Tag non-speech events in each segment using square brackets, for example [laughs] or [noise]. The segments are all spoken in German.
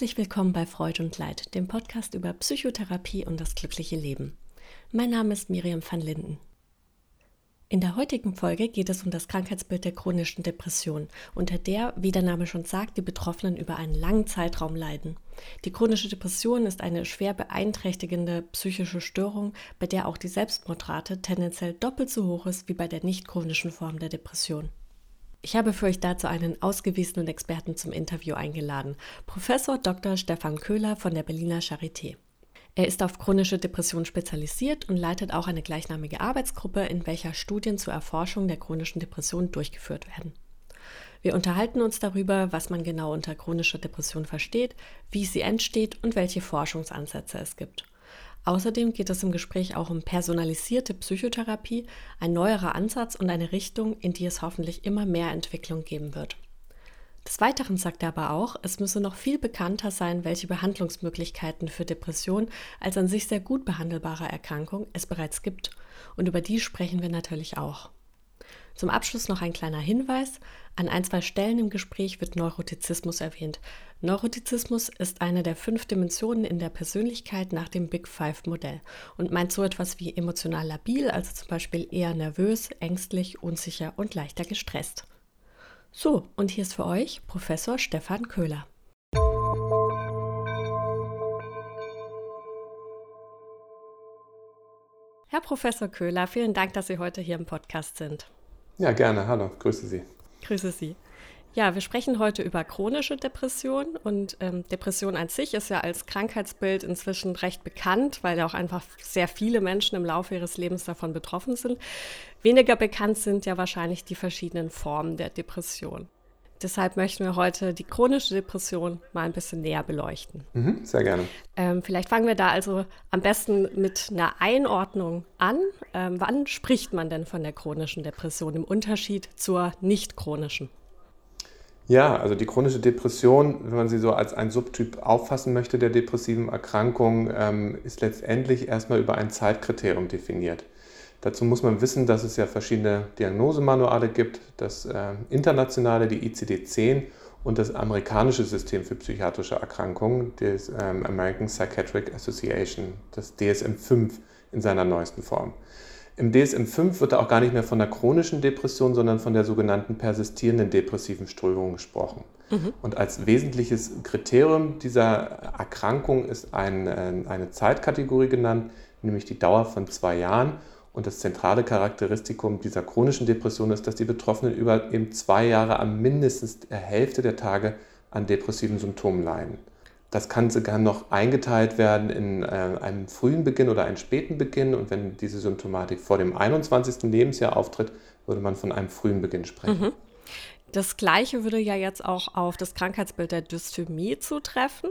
Herzlich willkommen bei Freud und Leid, dem Podcast über Psychotherapie und das glückliche Leben. Mein Name ist Miriam van Linden. In der heutigen Folge geht es um das Krankheitsbild der chronischen Depression, unter der, wie der Name schon sagt, die Betroffenen über einen langen Zeitraum leiden. Die chronische Depression ist eine schwer beeinträchtigende psychische Störung, bei der auch die Selbstmordrate tendenziell doppelt so hoch ist wie bei der nicht chronischen Form der Depression. Ich habe für euch dazu einen ausgewiesenen Experten zum Interview eingeladen, Professor Dr. Stefan Köhler von der Berliner Charité. Er ist auf chronische Depression spezialisiert und leitet auch eine gleichnamige Arbeitsgruppe, in welcher Studien zur Erforschung der chronischen Depression durchgeführt werden. Wir unterhalten uns darüber, was man genau unter chronischer Depression versteht, wie sie entsteht und welche Forschungsansätze es gibt. Außerdem geht es im Gespräch auch um personalisierte Psychotherapie, ein neuerer Ansatz und eine Richtung, in die es hoffentlich immer mehr Entwicklung geben wird. Des Weiteren sagt er aber auch, es müsse noch viel bekannter sein, welche Behandlungsmöglichkeiten für Depression als an sich sehr gut behandelbare Erkrankung es bereits gibt. Und über die sprechen wir natürlich auch. Zum Abschluss noch ein kleiner Hinweis. An ein, zwei Stellen im Gespräch wird Neurotizismus erwähnt. Neurotizismus ist eine der fünf Dimensionen in der Persönlichkeit nach dem Big Five Modell und meint so etwas wie emotional labil, also zum Beispiel eher nervös, ängstlich, unsicher und leichter gestresst. So, und hier ist für euch Professor Stefan Köhler. Herr Professor Köhler, vielen Dank, dass Sie heute hier im Podcast sind. Ja, gerne. Hallo, grüße Sie. Grüße Sie. Ja, wir sprechen heute über chronische Depression und ähm, Depression an sich ist ja als Krankheitsbild inzwischen recht bekannt, weil ja auch einfach sehr viele Menschen im Laufe ihres Lebens davon betroffen sind. Weniger bekannt sind ja wahrscheinlich die verschiedenen Formen der Depression. Deshalb möchten wir heute die chronische Depression mal ein bisschen näher beleuchten. Mhm, sehr gerne. Ähm, vielleicht fangen wir da also am besten mit einer Einordnung an. Ähm, wann spricht man denn von der chronischen Depression im Unterschied zur nicht chronischen? Ja, also die chronische Depression, wenn man sie so als ein Subtyp auffassen möchte der depressiven Erkrankung, ähm, ist letztendlich erstmal über ein Zeitkriterium definiert. Dazu muss man wissen, dass es ja verschiedene Diagnosemanuale gibt, das äh, internationale, die ICD-10 und das amerikanische System für psychiatrische Erkrankungen, das ähm, American Psychiatric Association, das DSM-5 in seiner neuesten Form. Im DSM-5 wird da auch gar nicht mehr von der chronischen Depression, sondern von der sogenannten persistierenden depressiven Strömung gesprochen. Mhm. Und als wesentliches Kriterium dieser Erkrankung ist ein, äh, eine Zeitkategorie genannt, nämlich die Dauer von zwei Jahren. Und das zentrale Charakteristikum dieser chronischen Depression ist, dass die Betroffenen über eben zwei Jahre am mindestens der Hälfte der Tage an depressiven Symptomen leiden. Das kann sogar noch eingeteilt werden in äh, einen frühen Beginn oder einen späten Beginn. Und wenn diese Symptomatik vor dem 21. Lebensjahr auftritt, würde man von einem frühen Beginn sprechen. Mhm. Das Gleiche würde ja jetzt auch auf das Krankheitsbild der Dysthymie zutreffen.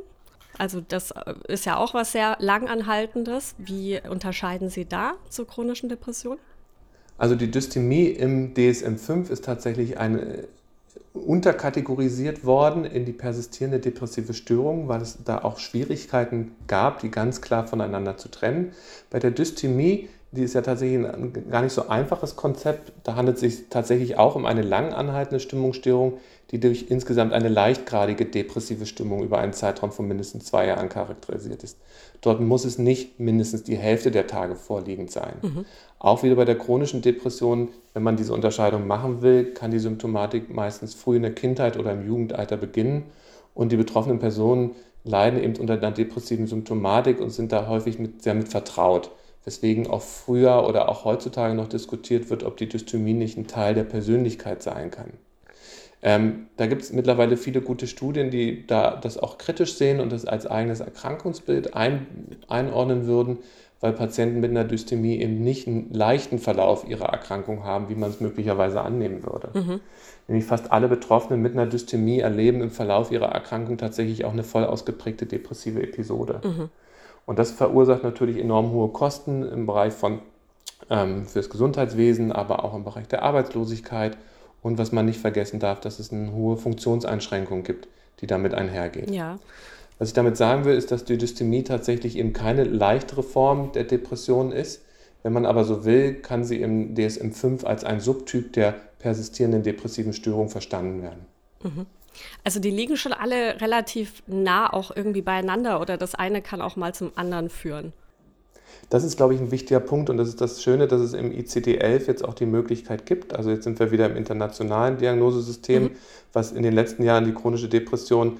Also das äh, ist ja auch was sehr langanhaltendes. Wie unterscheiden Sie da zur chronischen Depression? Also die Dysthymie im DSM-5 ist tatsächlich eine unterkategorisiert worden in die persistierende depressive Störung, weil es da auch Schwierigkeiten gab, die ganz klar voneinander zu trennen. Bei der Dysthymie, die ist ja tatsächlich ein gar nicht so einfaches Konzept, da handelt es sich tatsächlich auch um eine lang anhaltende Stimmungsstörung, die durch insgesamt eine leichtgradige depressive Stimmung über einen Zeitraum von mindestens zwei Jahren charakterisiert ist. Dort muss es nicht mindestens die Hälfte der Tage vorliegend sein. Mhm. Auch wieder bei der chronischen Depression, wenn man diese Unterscheidung machen will, kann die Symptomatik meistens früh in der Kindheit oder im Jugendalter beginnen und die betroffenen Personen leiden eben unter einer depressiven Symptomatik und sind da häufig mit, sehr mit vertraut. Weswegen auch früher oder auch heutzutage noch diskutiert wird, ob die Dysthymie nicht ein Teil der Persönlichkeit sein kann. Ähm, da gibt es mittlerweile viele gute Studien, die da das auch kritisch sehen und das als eigenes Erkrankungsbild ein, einordnen würden, weil Patienten mit einer Dysthymie eben nicht einen leichten Verlauf ihrer Erkrankung haben, wie man es möglicherweise annehmen würde. Mhm. Nämlich fast alle Betroffenen mit einer Dysthymie erleben im Verlauf ihrer Erkrankung tatsächlich auch eine voll ausgeprägte depressive Episode. Mhm. Und das verursacht natürlich enorm hohe Kosten im Bereich von ähm, fürs Gesundheitswesen, aber auch im Bereich der Arbeitslosigkeit und was man nicht vergessen darf, dass es eine hohe Funktionseinschränkung gibt, die damit einhergeht. Ja. Was ich damit sagen will, ist, dass die Dysthymie tatsächlich eben keine leichtere Form der Depression ist. Wenn man aber so will, kann sie im DSM-5 als ein Subtyp der persistierenden depressiven Störung verstanden werden. Mhm. Also die liegen schon alle relativ nah auch irgendwie beieinander oder das eine kann auch mal zum anderen führen. Das ist, glaube ich, ein wichtiger Punkt und das ist das Schöne, dass es im ICD-11 jetzt auch die Möglichkeit gibt. Also jetzt sind wir wieder im internationalen Diagnosesystem, mhm. was in den letzten Jahren die chronische Depression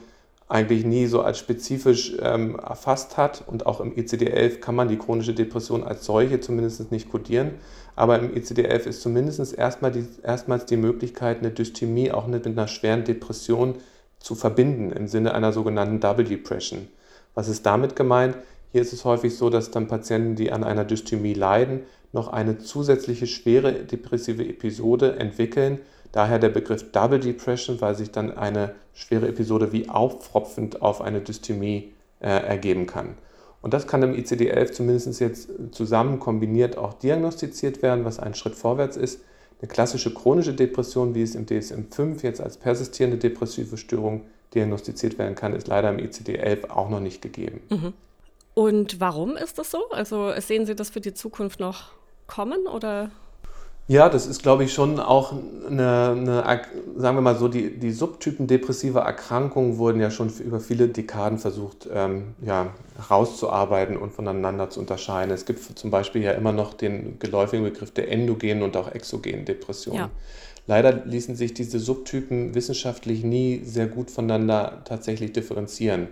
eigentlich nie so als spezifisch ähm, erfasst hat. Und auch im ICD-11 kann man die chronische Depression als solche zumindest nicht kodieren. Aber im ICD-11 ist zumindest erstmal die, erstmals die Möglichkeit, eine Dysthymie auch mit einer schweren Depression zu verbinden, im Sinne einer sogenannten Double Depression. Was ist damit gemeint? Hier ist es häufig so, dass dann Patienten, die an einer Dysthymie leiden, noch eine zusätzliche schwere depressive Episode entwickeln Daher der Begriff Double Depression, weil sich dann eine schwere Episode wie auftropfend auf eine Dysthymie äh, ergeben kann. Und das kann im ICD-11 zumindest jetzt zusammen kombiniert auch diagnostiziert werden, was ein Schritt vorwärts ist. Eine klassische chronische Depression, wie es im DSM-5 jetzt als persistierende depressive Störung diagnostiziert werden kann, ist leider im ICD-11 auch noch nicht gegeben. Mhm. Und warum ist das so? Also sehen Sie das für die Zukunft noch kommen oder? Ja, das ist, glaube ich, schon auch eine, eine, sagen wir mal so, die, die Subtypen depressiver Erkrankungen wurden ja schon über viele Dekaden versucht, ähm, ja, herauszuarbeiten und voneinander zu unterscheiden. Es gibt zum Beispiel ja immer noch den geläufigen Begriff der endogenen und auch exogenen Depression. Ja. Leider ließen sich diese Subtypen wissenschaftlich nie sehr gut voneinander tatsächlich differenzieren.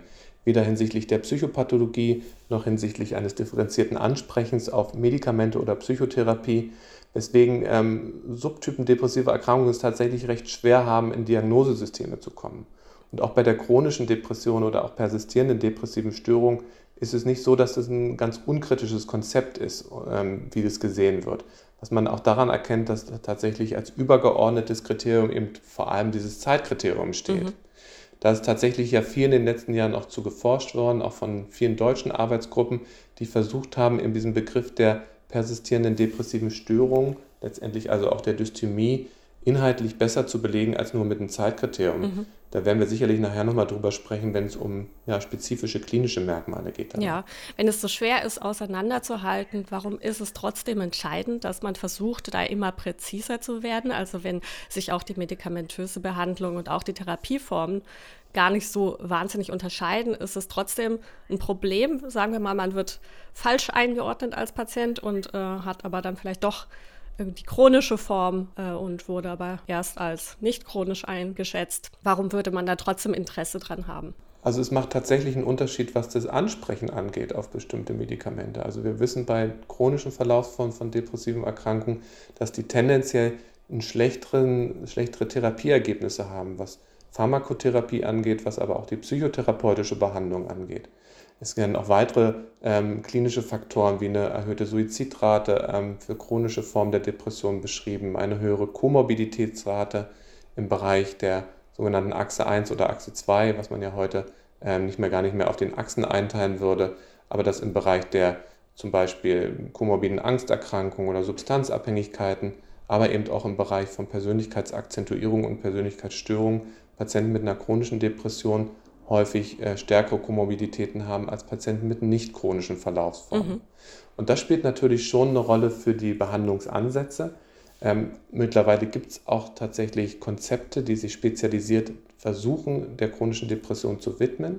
Weder hinsichtlich der Psychopathologie noch hinsichtlich eines differenzierten Ansprechens auf Medikamente oder Psychotherapie weswegen ähm, Subtypen depressiver Erkrankungen es tatsächlich recht schwer haben, in Diagnosesysteme zu kommen. Und auch bei der chronischen Depression oder auch persistierenden depressiven Störung ist es nicht so, dass das ein ganz unkritisches Konzept ist, ähm, wie das gesehen wird. Was man auch daran erkennt, dass tatsächlich als übergeordnetes Kriterium eben vor allem dieses Zeitkriterium steht. Mhm. Da ist tatsächlich ja viel in den letzten Jahren auch zu geforscht worden, auch von vielen deutschen Arbeitsgruppen, die versucht haben, in diesem Begriff der persistierenden depressiven Störung, letztendlich also auch der Dysthymie, inhaltlich besser zu belegen als nur mit einem Zeitkriterium. Mhm. Da werden wir sicherlich nachher nochmal drüber sprechen, wenn es um ja, spezifische klinische Merkmale geht. Dann. Ja, wenn es so schwer ist, auseinanderzuhalten, warum ist es trotzdem entscheidend, dass man versucht, da immer präziser zu werden? Also wenn sich auch die medikamentöse Behandlung und auch die Therapieformen gar nicht so wahnsinnig unterscheiden, ist es trotzdem ein Problem. Sagen wir mal, man wird falsch eingeordnet als Patient und äh, hat aber dann vielleicht doch die chronische Form äh, und wurde aber erst als nicht chronisch eingeschätzt. Warum würde man da trotzdem Interesse dran haben? Also es macht tatsächlich einen Unterschied, was das Ansprechen angeht auf bestimmte Medikamente. Also wir wissen bei chronischen Verlaufsformen von depressiven Erkrankungen, dass die tendenziell einen schlechteren, schlechtere Therapieergebnisse haben, was Pharmakotherapie angeht, was aber auch die psychotherapeutische Behandlung angeht. Es werden auch weitere ähm, klinische Faktoren wie eine erhöhte Suizidrate ähm, für chronische Formen der Depression beschrieben, eine höhere Komorbiditätsrate im Bereich der sogenannten Achse 1 oder Achse 2, was man ja heute ähm, nicht mehr gar nicht mehr auf den Achsen einteilen würde, aber das im Bereich der zum Beispiel komorbiden Angsterkrankungen oder Substanzabhängigkeiten, aber eben auch im Bereich von Persönlichkeitsakzentuierung und Persönlichkeitsstörung. Patienten mit einer chronischen Depression häufig äh, stärkere Komorbiditäten haben als Patienten mit nicht chronischen Verlaufsformen. Mhm. Und das spielt natürlich schon eine Rolle für die Behandlungsansätze. Ähm, mittlerweile gibt es auch tatsächlich Konzepte, die sich spezialisiert versuchen, der chronischen Depression zu widmen.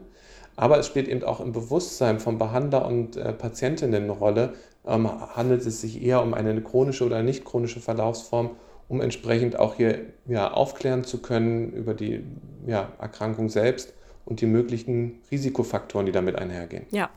Aber es spielt eben auch im Bewusstsein von Behandler und äh, Patientinnen eine Rolle. Ähm, handelt es sich eher um eine chronische oder nicht chronische Verlaufsform, um entsprechend auch hier ja, aufklären zu können über die ja, Erkrankung selbst und die möglichen Risikofaktoren, die damit einhergehen. Ja.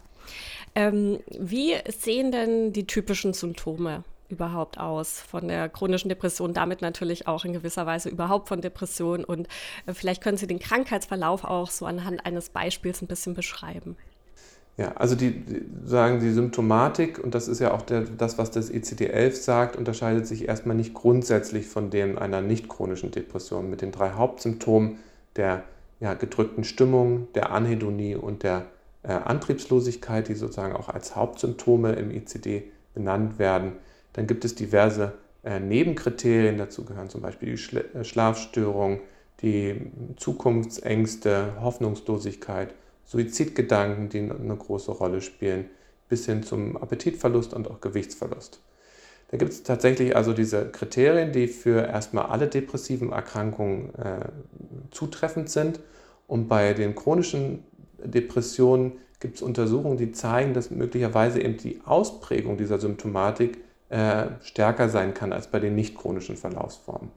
Ähm, wie sehen denn die typischen Symptome überhaupt aus von der chronischen Depression, damit natürlich auch in gewisser Weise überhaupt von Depression und äh, vielleicht können Sie den Krankheitsverlauf auch so anhand eines Beispiels ein bisschen beschreiben. Ja, also die, die, sagen die Symptomatik, und das ist ja auch der, das, was das ECD-11 sagt, unterscheidet sich erstmal nicht grundsätzlich von dem einer nicht chronischen Depression mit den drei Hauptsymptomen der ja, gedrückten Stimmung, der Anhedonie und der äh, Antriebslosigkeit, die sozusagen auch als Hauptsymptome im ICD benannt werden. Dann gibt es diverse äh, Nebenkriterien, dazu gehören zum Beispiel die Schla äh, Schlafstörung, die Zukunftsängste, Hoffnungslosigkeit, Suizidgedanken, die eine große Rolle spielen, bis hin zum Appetitverlust und auch Gewichtsverlust. Da gibt es tatsächlich also diese Kriterien, die für erstmal alle depressiven Erkrankungen äh, zutreffend sind. Und bei den chronischen Depressionen gibt es Untersuchungen, die zeigen, dass möglicherweise eben die Ausprägung dieser Symptomatik äh, stärker sein kann als bei den nicht chronischen Verlaufsformen.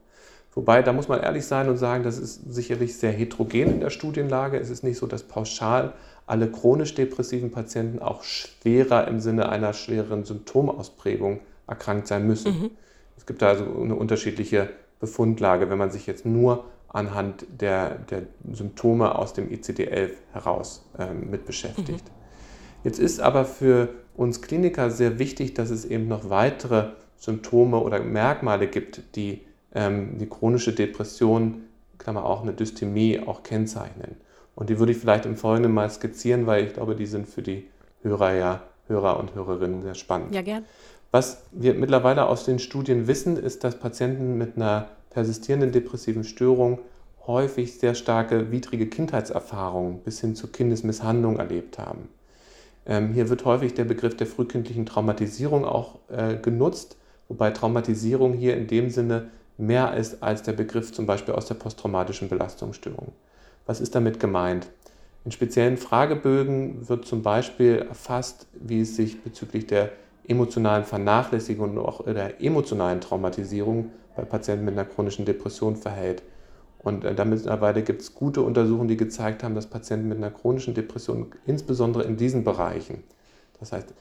Wobei, da muss man ehrlich sein und sagen, das ist sicherlich sehr heterogen in der Studienlage. Es ist nicht so, dass pauschal alle chronisch depressiven Patienten auch schwerer im Sinne einer schwereren Symptomausprägung erkrankt sein müssen. Mhm. Es gibt da also eine unterschiedliche Befundlage, wenn man sich jetzt nur anhand der, der Symptome aus dem ICD-11 heraus äh, mit beschäftigt. Mhm. Jetzt ist aber für uns Kliniker sehr wichtig, dass es eben noch weitere Symptome oder Merkmale gibt, die ähm, die chronische Depression, Klammer auch eine Dysthymie, auch kennzeichnen. Und die würde ich vielleicht im Folgenden mal skizzieren, weil ich glaube, die sind für die Hörer ja, Hörer und Hörerinnen sehr spannend. Ja, gern. Was wir mittlerweile aus den Studien wissen, ist, dass Patienten mit einer persistierenden depressiven Störung häufig sehr starke widrige Kindheitserfahrungen bis hin zu Kindesmisshandlung erlebt haben. Ähm, hier wird häufig der Begriff der frühkindlichen Traumatisierung auch äh, genutzt, wobei Traumatisierung hier in dem Sinne mehr ist als der Begriff zum Beispiel aus der posttraumatischen Belastungsstörung. Was ist damit gemeint? In speziellen Fragebögen wird zum Beispiel erfasst, wie es sich bezüglich der emotionalen Vernachlässigung und auch der emotionalen Traumatisierung bei Patienten mit einer chronischen Depression verhält. Und äh, damit mittlerweile gibt es gute Untersuchungen, die gezeigt haben, dass Patienten mit einer chronischen Depression insbesondere in diesen Bereichen, das heißt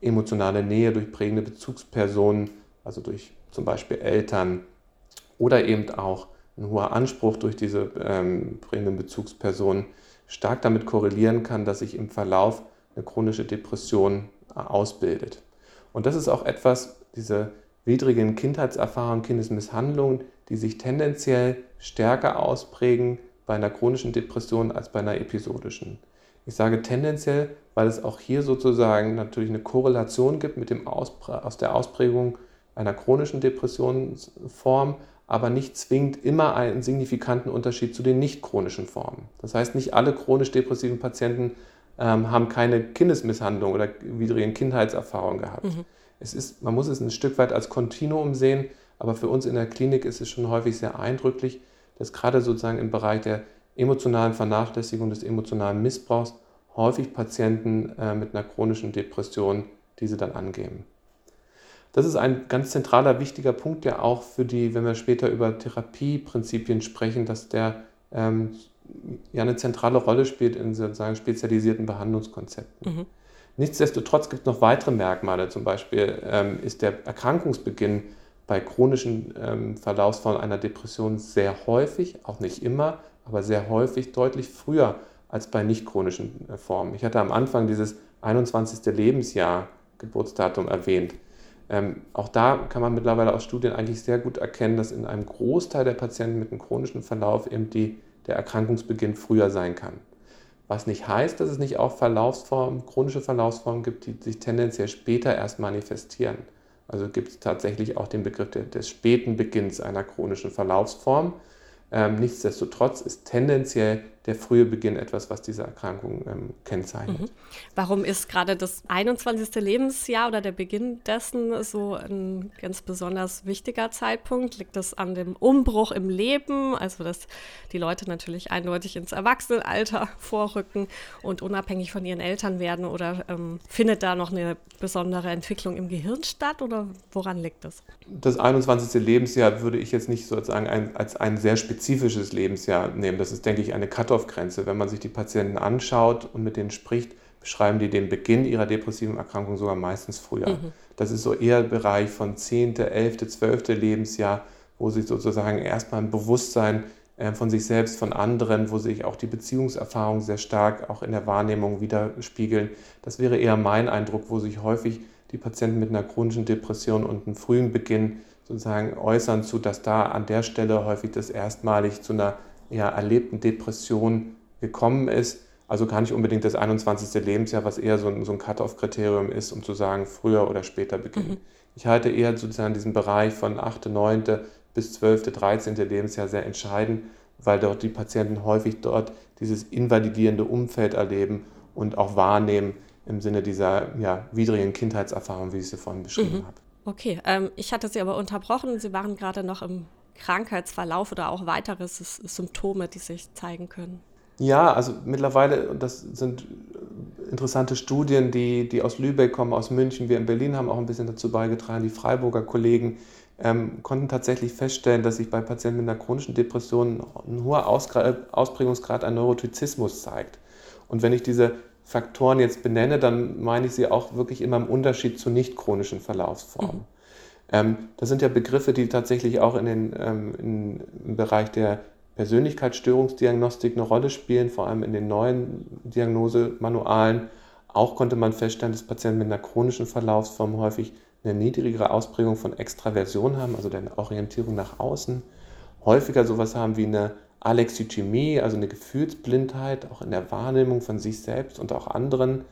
emotionale Nähe durch prägende Bezugspersonen, also durch zum Beispiel Eltern oder eben auch ein hoher Anspruch durch diese ähm, prägenden Bezugspersonen, stark damit korrelieren kann, dass sich im Verlauf eine chronische Depression äh, ausbildet. Und das ist auch etwas, diese widrigen Kindheitserfahrungen, Kindesmisshandlungen, die sich tendenziell stärker ausprägen bei einer chronischen Depression als bei einer episodischen. Ich sage tendenziell, weil es auch hier sozusagen natürlich eine Korrelation gibt mit dem aus der Ausprägung einer chronischen Depressionsform, aber nicht zwingend immer einen signifikanten Unterschied zu den nicht chronischen Formen. Das heißt, nicht alle chronisch depressiven Patienten ähm, haben keine Kindesmisshandlung oder widrigen Kindheitserfahrungen gehabt. Mhm. Es ist, man muss es ein Stück weit als Kontinuum sehen, aber für uns in der Klinik ist es schon häufig sehr eindrücklich, dass gerade sozusagen im Bereich der emotionalen Vernachlässigung, des emotionalen Missbrauchs häufig Patienten äh, mit einer chronischen Depression diese dann angeben. Das ist ein ganz zentraler, wichtiger Punkt, der auch für die, wenn wir später über Therapieprinzipien sprechen, dass der ähm, ja eine zentrale Rolle spielt in sozusagen spezialisierten Behandlungskonzepten. Mhm. Nichtsdestotrotz gibt es noch weitere Merkmale. Zum Beispiel ähm, ist der Erkrankungsbeginn bei chronischen ähm, Verlaufsformen einer Depression sehr häufig, auch nicht immer, aber sehr häufig deutlich früher als bei nicht chronischen äh, Formen. Ich hatte am Anfang dieses 21. Lebensjahr Geburtsdatum erwähnt. Ähm, auch da kann man mittlerweile aus Studien eigentlich sehr gut erkennen, dass in einem Großteil der Patienten mit einem chronischen Verlauf eben die der Erkrankungsbeginn früher sein kann. Was nicht heißt, dass es nicht auch Verlaufsformen, chronische Verlaufsformen gibt, die sich tendenziell später erst manifestieren. Also gibt es tatsächlich auch den Begriff des späten Beginns einer chronischen Verlaufsform. Ähm, nichtsdestotrotz ist tendenziell der frühe Beginn etwas, was diese Erkrankung ähm, kennzeichnet. Mhm. Warum ist gerade das 21. Lebensjahr oder der Beginn dessen so ein ganz besonders wichtiger Zeitpunkt? Liegt das an dem Umbruch im Leben, also dass die Leute natürlich eindeutig ins Erwachsenenalter [laughs] vorrücken und unabhängig von ihren Eltern werden oder ähm, findet da noch eine besondere Entwicklung im Gehirn statt oder woran liegt das? Das 21. Lebensjahr würde ich jetzt nicht sozusagen ein, als ein sehr spezifisches Lebensjahr nehmen. Das ist, denke ich, eine Cut Cut-off-Grenze. Wenn man sich die Patienten anschaut und mit denen spricht, beschreiben die den Beginn ihrer depressiven Erkrankung sogar meistens früher. Mhm. Das ist so eher Bereich von 10., 11., 12. Lebensjahr, wo sich sozusagen erstmal ein Bewusstsein äh, von sich selbst, von anderen, wo sich auch die Beziehungserfahrungen sehr stark auch in der Wahrnehmung widerspiegeln. Das wäre eher mein Eindruck, wo sich häufig die Patienten mit einer chronischen Depression und einem frühen Beginn sozusagen äußern zu, dass da an der Stelle häufig das erstmalig zu einer ja, erlebten Depression gekommen ist. Also gar nicht unbedingt das 21. Lebensjahr, was eher so ein, so ein Cut-off-Kriterium ist, um zu sagen, früher oder später beginnen. Mhm. Ich halte eher sozusagen diesen Bereich von 8., 9. bis 12., 13. Lebensjahr sehr entscheidend, weil dort die Patienten häufig dort dieses invalidierende Umfeld erleben und auch wahrnehmen im Sinne dieser ja, widrigen Kindheitserfahrung, wie ich sie vorhin beschrieben mhm. habe. okay. Ähm, ich hatte Sie aber unterbrochen. Sie waren gerade noch im Krankheitsverlauf oder auch weitere Symptome, die sich zeigen können. Ja, also mittlerweile, und das sind interessante Studien, die, die aus Lübeck kommen, aus München, wir in Berlin haben auch ein bisschen dazu beigetragen, die Freiburger Kollegen ähm, konnten tatsächlich feststellen, dass sich bei Patienten mit einer chronischen Depression ein hoher Ausprägungsgrad an Neurotizismus zeigt. Und wenn ich diese Faktoren jetzt benenne, dann meine ich sie auch wirklich immer im Unterschied zu nicht chronischen Verlaufsformen. Mhm. Ähm, das sind ja Begriffe, die tatsächlich auch in den, ähm, in, im Bereich der Persönlichkeitsstörungsdiagnostik eine Rolle spielen, vor allem in den neuen Diagnosemanualen. Auch konnte man feststellen, dass Patienten mit einer chronischen Verlaufsform häufig eine niedrigere Ausprägung von Extraversion haben, also der Orientierung nach außen. Häufiger sowas haben wie eine Alexithymie, also eine Gefühlsblindheit, auch in der Wahrnehmung von sich selbst und auch anderen.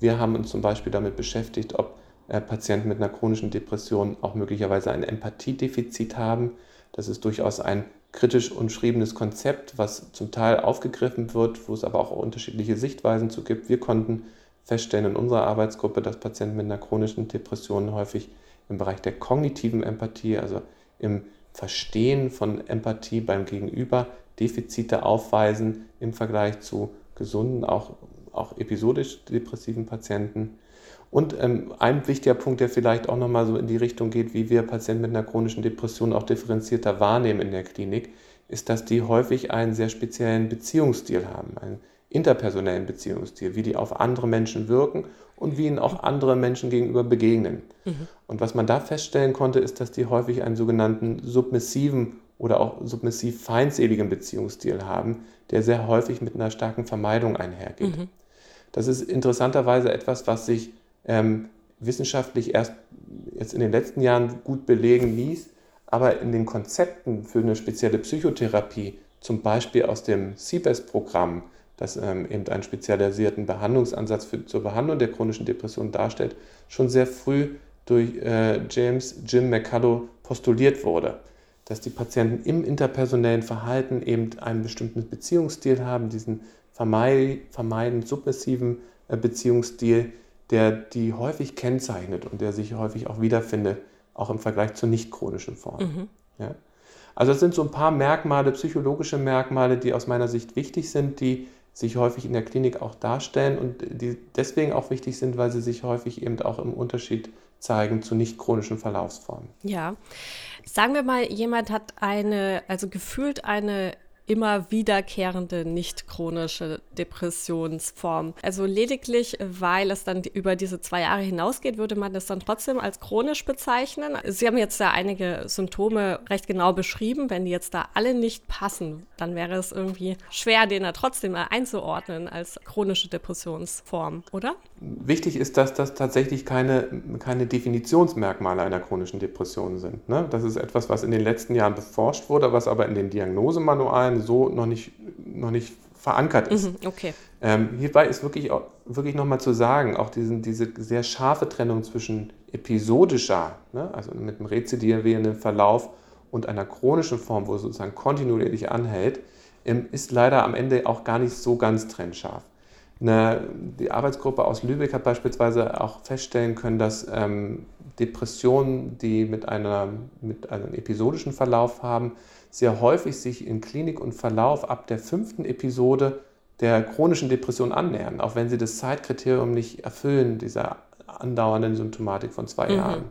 Wir haben uns zum Beispiel damit beschäftigt, ob Patienten mit einer chronischen Depression auch möglicherweise ein Empathiedefizit haben. Das ist durchaus ein kritisch umschriebenes Konzept, was zum Teil aufgegriffen wird, wo es aber auch unterschiedliche Sichtweisen zu gibt. Wir konnten feststellen in unserer Arbeitsgruppe, dass Patienten mit einer chronischen Depression häufig im Bereich der kognitiven Empathie, also im Verstehen von Empathie beim Gegenüber, Defizite aufweisen im Vergleich zu gesunden, auch, auch episodisch depressiven Patienten. Und ähm, ein wichtiger Punkt, der vielleicht auch nochmal so in die Richtung geht, wie wir Patienten mit einer chronischen Depression auch differenzierter wahrnehmen in der Klinik, ist, dass die häufig einen sehr speziellen Beziehungsstil haben, einen interpersonellen Beziehungsstil, wie die auf andere Menschen wirken und wie ihnen auch andere Menschen gegenüber begegnen. Mhm. Und was man da feststellen konnte, ist, dass die häufig einen sogenannten submissiven oder auch submissiv feindseligen Beziehungsstil haben, der sehr häufig mit einer starken Vermeidung einhergeht. Mhm. Das ist interessanterweise etwas, was sich ähm, wissenschaftlich erst jetzt in den letzten Jahren gut belegen ließ, aber in den Konzepten für eine spezielle Psychotherapie, zum Beispiel aus dem CBES-Programm, das ähm, eben einen spezialisierten Behandlungsansatz für, zur Behandlung der chronischen Depression darstellt, schon sehr früh durch äh, James Jim McCullough postuliert wurde, dass die Patienten im interpersonellen Verhalten eben einen bestimmten Beziehungsstil haben, diesen vermeidend submissiven äh, Beziehungsstil, der die häufig kennzeichnet und der sich häufig auch wiederfindet, auch im Vergleich zu nicht chronischen Formen. Mhm. Ja? Also das sind so ein paar Merkmale, psychologische Merkmale, die aus meiner Sicht wichtig sind, die sich häufig in der Klinik auch darstellen und die deswegen auch wichtig sind, weil sie sich häufig eben auch im Unterschied zeigen zu nicht chronischen Verlaufsformen. Ja. Sagen wir mal, jemand hat eine, also gefühlt eine immer wiederkehrende nicht chronische Depressionsform. Also lediglich, weil es dann über diese zwei Jahre hinausgeht, würde man das dann trotzdem als chronisch bezeichnen. Sie haben jetzt da einige Symptome recht genau beschrieben. Wenn die jetzt da alle nicht passen, dann wäre es irgendwie schwer, den da trotzdem einzuordnen als chronische Depressionsform, oder? Wichtig ist, dass das tatsächlich keine, keine Definitionsmerkmale einer chronischen Depression sind. Ne? Das ist etwas, was in den letzten Jahren beforscht wurde, was aber in den Diagnosemanualen so noch nicht, noch nicht verankert ist. Mhm, okay. Ähm, hierbei ist wirklich, wirklich nochmal zu sagen, auch diesen, diese sehr scharfe Trennung zwischen episodischer, ne, also mit einem rezidierenden Verlauf und einer chronischen Form, wo es sozusagen kontinuierlich anhält, ähm, ist leider am Ende auch gar nicht so ganz trennscharf. Eine, die Arbeitsgruppe aus Lübeck hat beispielsweise auch feststellen können, dass ähm, Depressionen, die mit, einer, mit einem episodischen Verlauf haben, sehr häufig sich in Klinik und Verlauf ab der fünften Episode der chronischen Depression annähern, auch wenn sie das Zeitkriterium nicht erfüllen, dieser andauernden Symptomatik von zwei mhm. Jahren.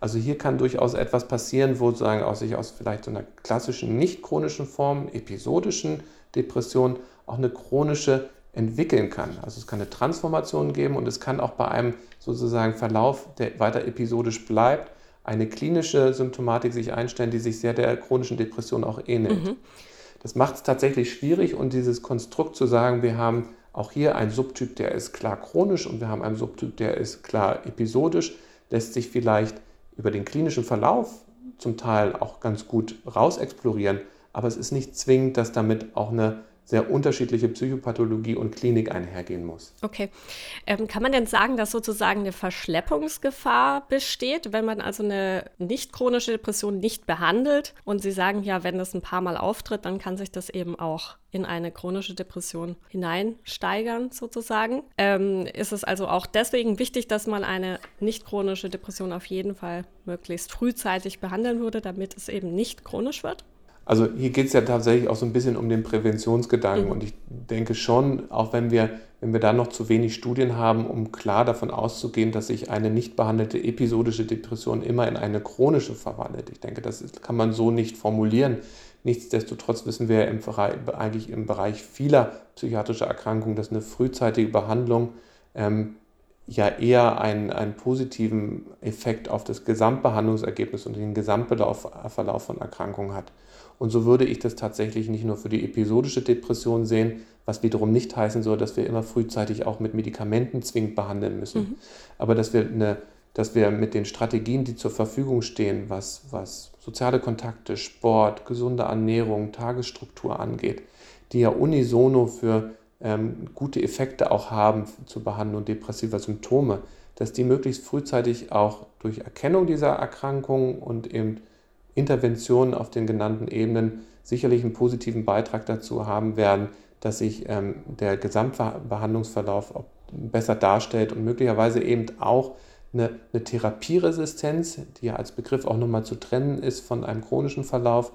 Also hier kann durchaus etwas passieren, wo sozusagen aus sich aus vielleicht so einer klassischen nicht chronischen Form, episodischen Depression, auch eine chronische entwickeln kann. Also es kann eine Transformation geben und es kann auch bei einem sozusagen Verlauf, der weiter episodisch bleibt, eine klinische Symptomatik sich einstellen, die sich sehr der chronischen Depression auch ähnelt. Mhm. Das macht es tatsächlich schwierig und dieses Konstrukt zu sagen, wir haben auch hier einen Subtyp, der ist klar chronisch und wir haben einen Subtyp, der ist klar episodisch, lässt sich vielleicht über den klinischen Verlauf zum Teil auch ganz gut rausexplorieren, aber es ist nicht zwingend, dass damit auch eine sehr unterschiedliche Psychopathologie und Klinik einhergehen muss. Okay. Ähm, kann man denn sagen, dass sozusagen eine Verschleppungsgefahr besteht, wenn man also eine nicht chronische Depression nicht behandelt? Und Sie sagen ja, wenn das ein paar Mal auftritt, dann kann sich das eben auch in eine chronische Depression hineinsteigern, sozusagen. Ähm, ist es also auch deswegen wichtig, dass man eine nicht chronische Depression auf jeden Fall möglichst frühzeitig behandeln würde, damit es eben nicht chronisch wird? Also hier geht es ja tatsächlich auch so ein bisschen um den Präventionsgedanken. Mhm. Und ich denke schon, auch wenn wir, wenn wir da noch zu wenig Studien haben, um klar davon auszugehen, dass sich eine nicht behandelte episodische Depression immer in eine chronische verwandelt. Ich denke, das ist, kann man so nicht formulieren. Nichtsdestotrotz wissen wir im eigentlich im Bereich vieler psychiatrischer Erkrankungen, dass eine frühzeitige Behandlung ähm, ja eher einen, einen positiven Effekt auf das Gesamtbehandlungsergebnis und den Gesamtverlauf von Erkrankungen hat. Und so würde ich das tatsächlich nicht nur für die episodische Depression sehen, was wiederum nicht heißen soll, dass wir immer frühzeitig auch mit Medikamenten zwingend behandeln müssen. Mhm. Aber dass wir, eine, dass wir mit den Strategien, die zur Verfügung stehen, was, was soziale Kontakte, Sport, gesunde Ernährung, Tagesstruktur angeht, die ja unisono für ähm, gute Effekte auch haben zur Behandlung depressiver Symptome, dass die möglichst frühzeitig auch durch Erkennung dieser Erkrankungen und eben Interventionen auf den genannten Ebenen sicherlich einen positiven Beitrag dazu haben werden, dass sich ähm, der Gesamtbehandlungsverlauf besser darstellt und möglicherweise eben auch eine, eine Therapieresistenz, die ja als Begriff auch nochmal zu trennen ist von einem chronischen Verlauf,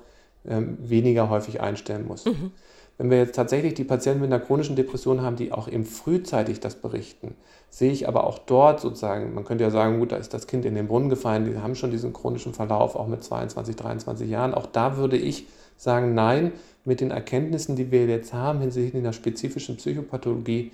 ähm, weniger häufig einstellen muss. Mhm. Wenn wir jetzt tatsächlich die Patienten mit einer chronischen Depression haben, die auch eben frühzeitig das berichten, sehe ich aber auch dort sozusagen, man könnte ja sagen, gut, da ist das Kind in den Brunnen gefallen, die haben schon diesen chronischen Verlauf, auch mit 22, 23 Jahren. Auch da würde ich sagen, nein, mit den Erkenntnissen, die wir jetzt haben hinsichtlich einer spezifischen Psychopathologie,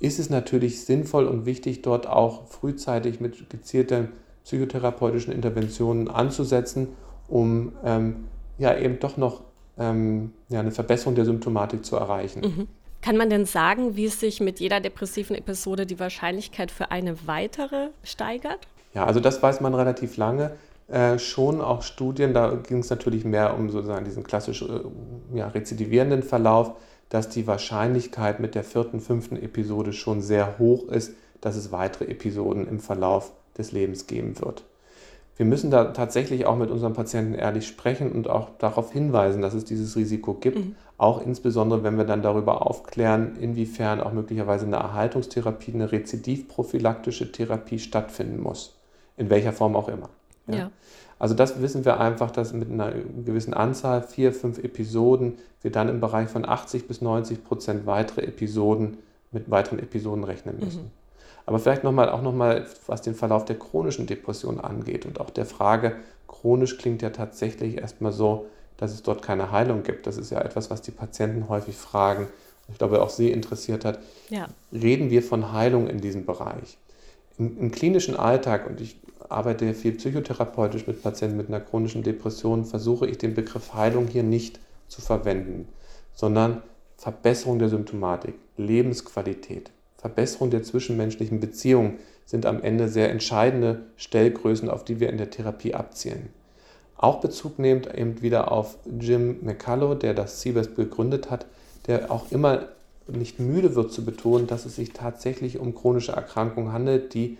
ist es natürlich sinnvoll und wichtig, dort auch frühzeitig mit gezielten psychotherapeutischen Interventionen anzusetzen, um ähm, ja eben doch noch ähm, ja, eine Verbesserung der Symptomatik zu erreichen. Mhm. Kann man denn sagen, wie sich mit jeder depressiven Episode die Wahrscheinlichkeit für eine weitere steigert? Ja, also das weiß man relativ lange. Äh, schon auch Studien, da ging es natürlich mehr um sozusagen diesen klassisch äh, ja, rezidivierenden Verlauf, dass die Wahrscheinlichkeit mit der vierten, fünften Episode schon sehr hoch ist, dass es weitere Episoden im Verlauf des Lebens geben wird wir müssen da tatsächlich auch mit unseren Patienten ehrlich sprechen und auch darauf hinweisen, dass es dieses Risiko gibt. Mhm. Auch insbesondere, wenn wir dann darüber aufklären, inwiefern auch möglicherweise eine Erhaltungstherapie, eine rezidivprophylaktische Therapie stattfinden muss. In welcher Form auch immer. Ja. ja. Also das wissen wir einfach, dass mit einer gewissen Anzahl, vier, fünf Episoden, wir dann im Bereich von 80 bis 90 Prozent weitere Episoden mit weiteren Episoden rechnen müssen. Mhm. Aber vielleicht nochmal auch nochmal, was den Verlauf der chronischen Depression angeht und auch der Frage, chronisch klingt ja tatsächlich erstmal so, dass es dort keine Heilung gibt. Das ist ja etwas, was die Patienten häufig fragen. Ich glaube, auch Sie interessiert hat. Ja. Reden wir von Heilung in diesem Bereich? Im, Im, klinischen Alltag, und ich arbeite viel psychotherapeutisch mit Patienten mit einer chronischen Depression, versuche ich den Begriff Heilung hier nicht zu verwenden, sondern Verbesserung der Symptomatik, Lebensqualität, Verbesserung der zwischenmenschlichen Beziehungen sind am Ende sehr entscheidende Stellgrößen, auf die wir in der Therapie abzielen. Auch Bezug nehmend eben wieder auf Jim McCullough, der das CBEST gegründet hat, der auch immer nicht müde wird zu betonen, dass es sich tatsächlich um chronische Erkrankungen handelt, die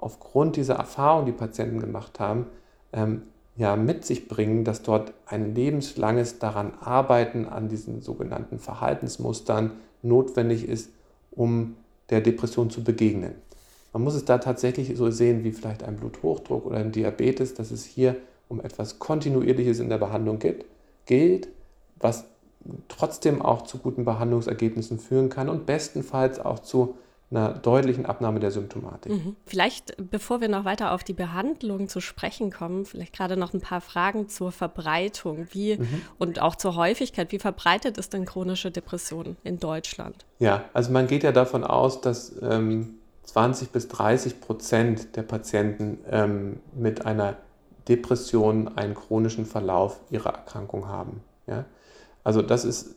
aufgrund dieser Erfahrung, die Patienten gemacht haben, ähm, ja mit sich bringen, dass dort ein lebenslanges daran Arbeiten an diesen sogenannten Verhaltensmustern notwendig ist, um der Depression zu begegnen. Man muss es da tatsächlich so sehen wie vielleicht ein Bluthochdruck oder ein Diabetes, dass es hier um etwas Kontinuierliches in der Behandlung geht, gilt, was trotzdem auch zu guten Behandlungsergebnissen führen kann und bestenfalls auch zu einer deutlichen Abnahme der Symptomatik. Mhm. Vielleicht, bevor wir noch weiter auf die Behandlung zu sprechen kommen, vielleicht gerade noch ein paar Fragen zur Verbreitung wie, mhm. und auch zur Häufigkeit. Wie verbreitet ist denn chronische Depression in Deutschland? Ja, also man geht ja davon aus, dass ähm, 20 bis 30 Prozent der Patienten ähm, mit einer Depression einen chronischen Verlauf ihrer Erkrankung haben. Ja? Also das ist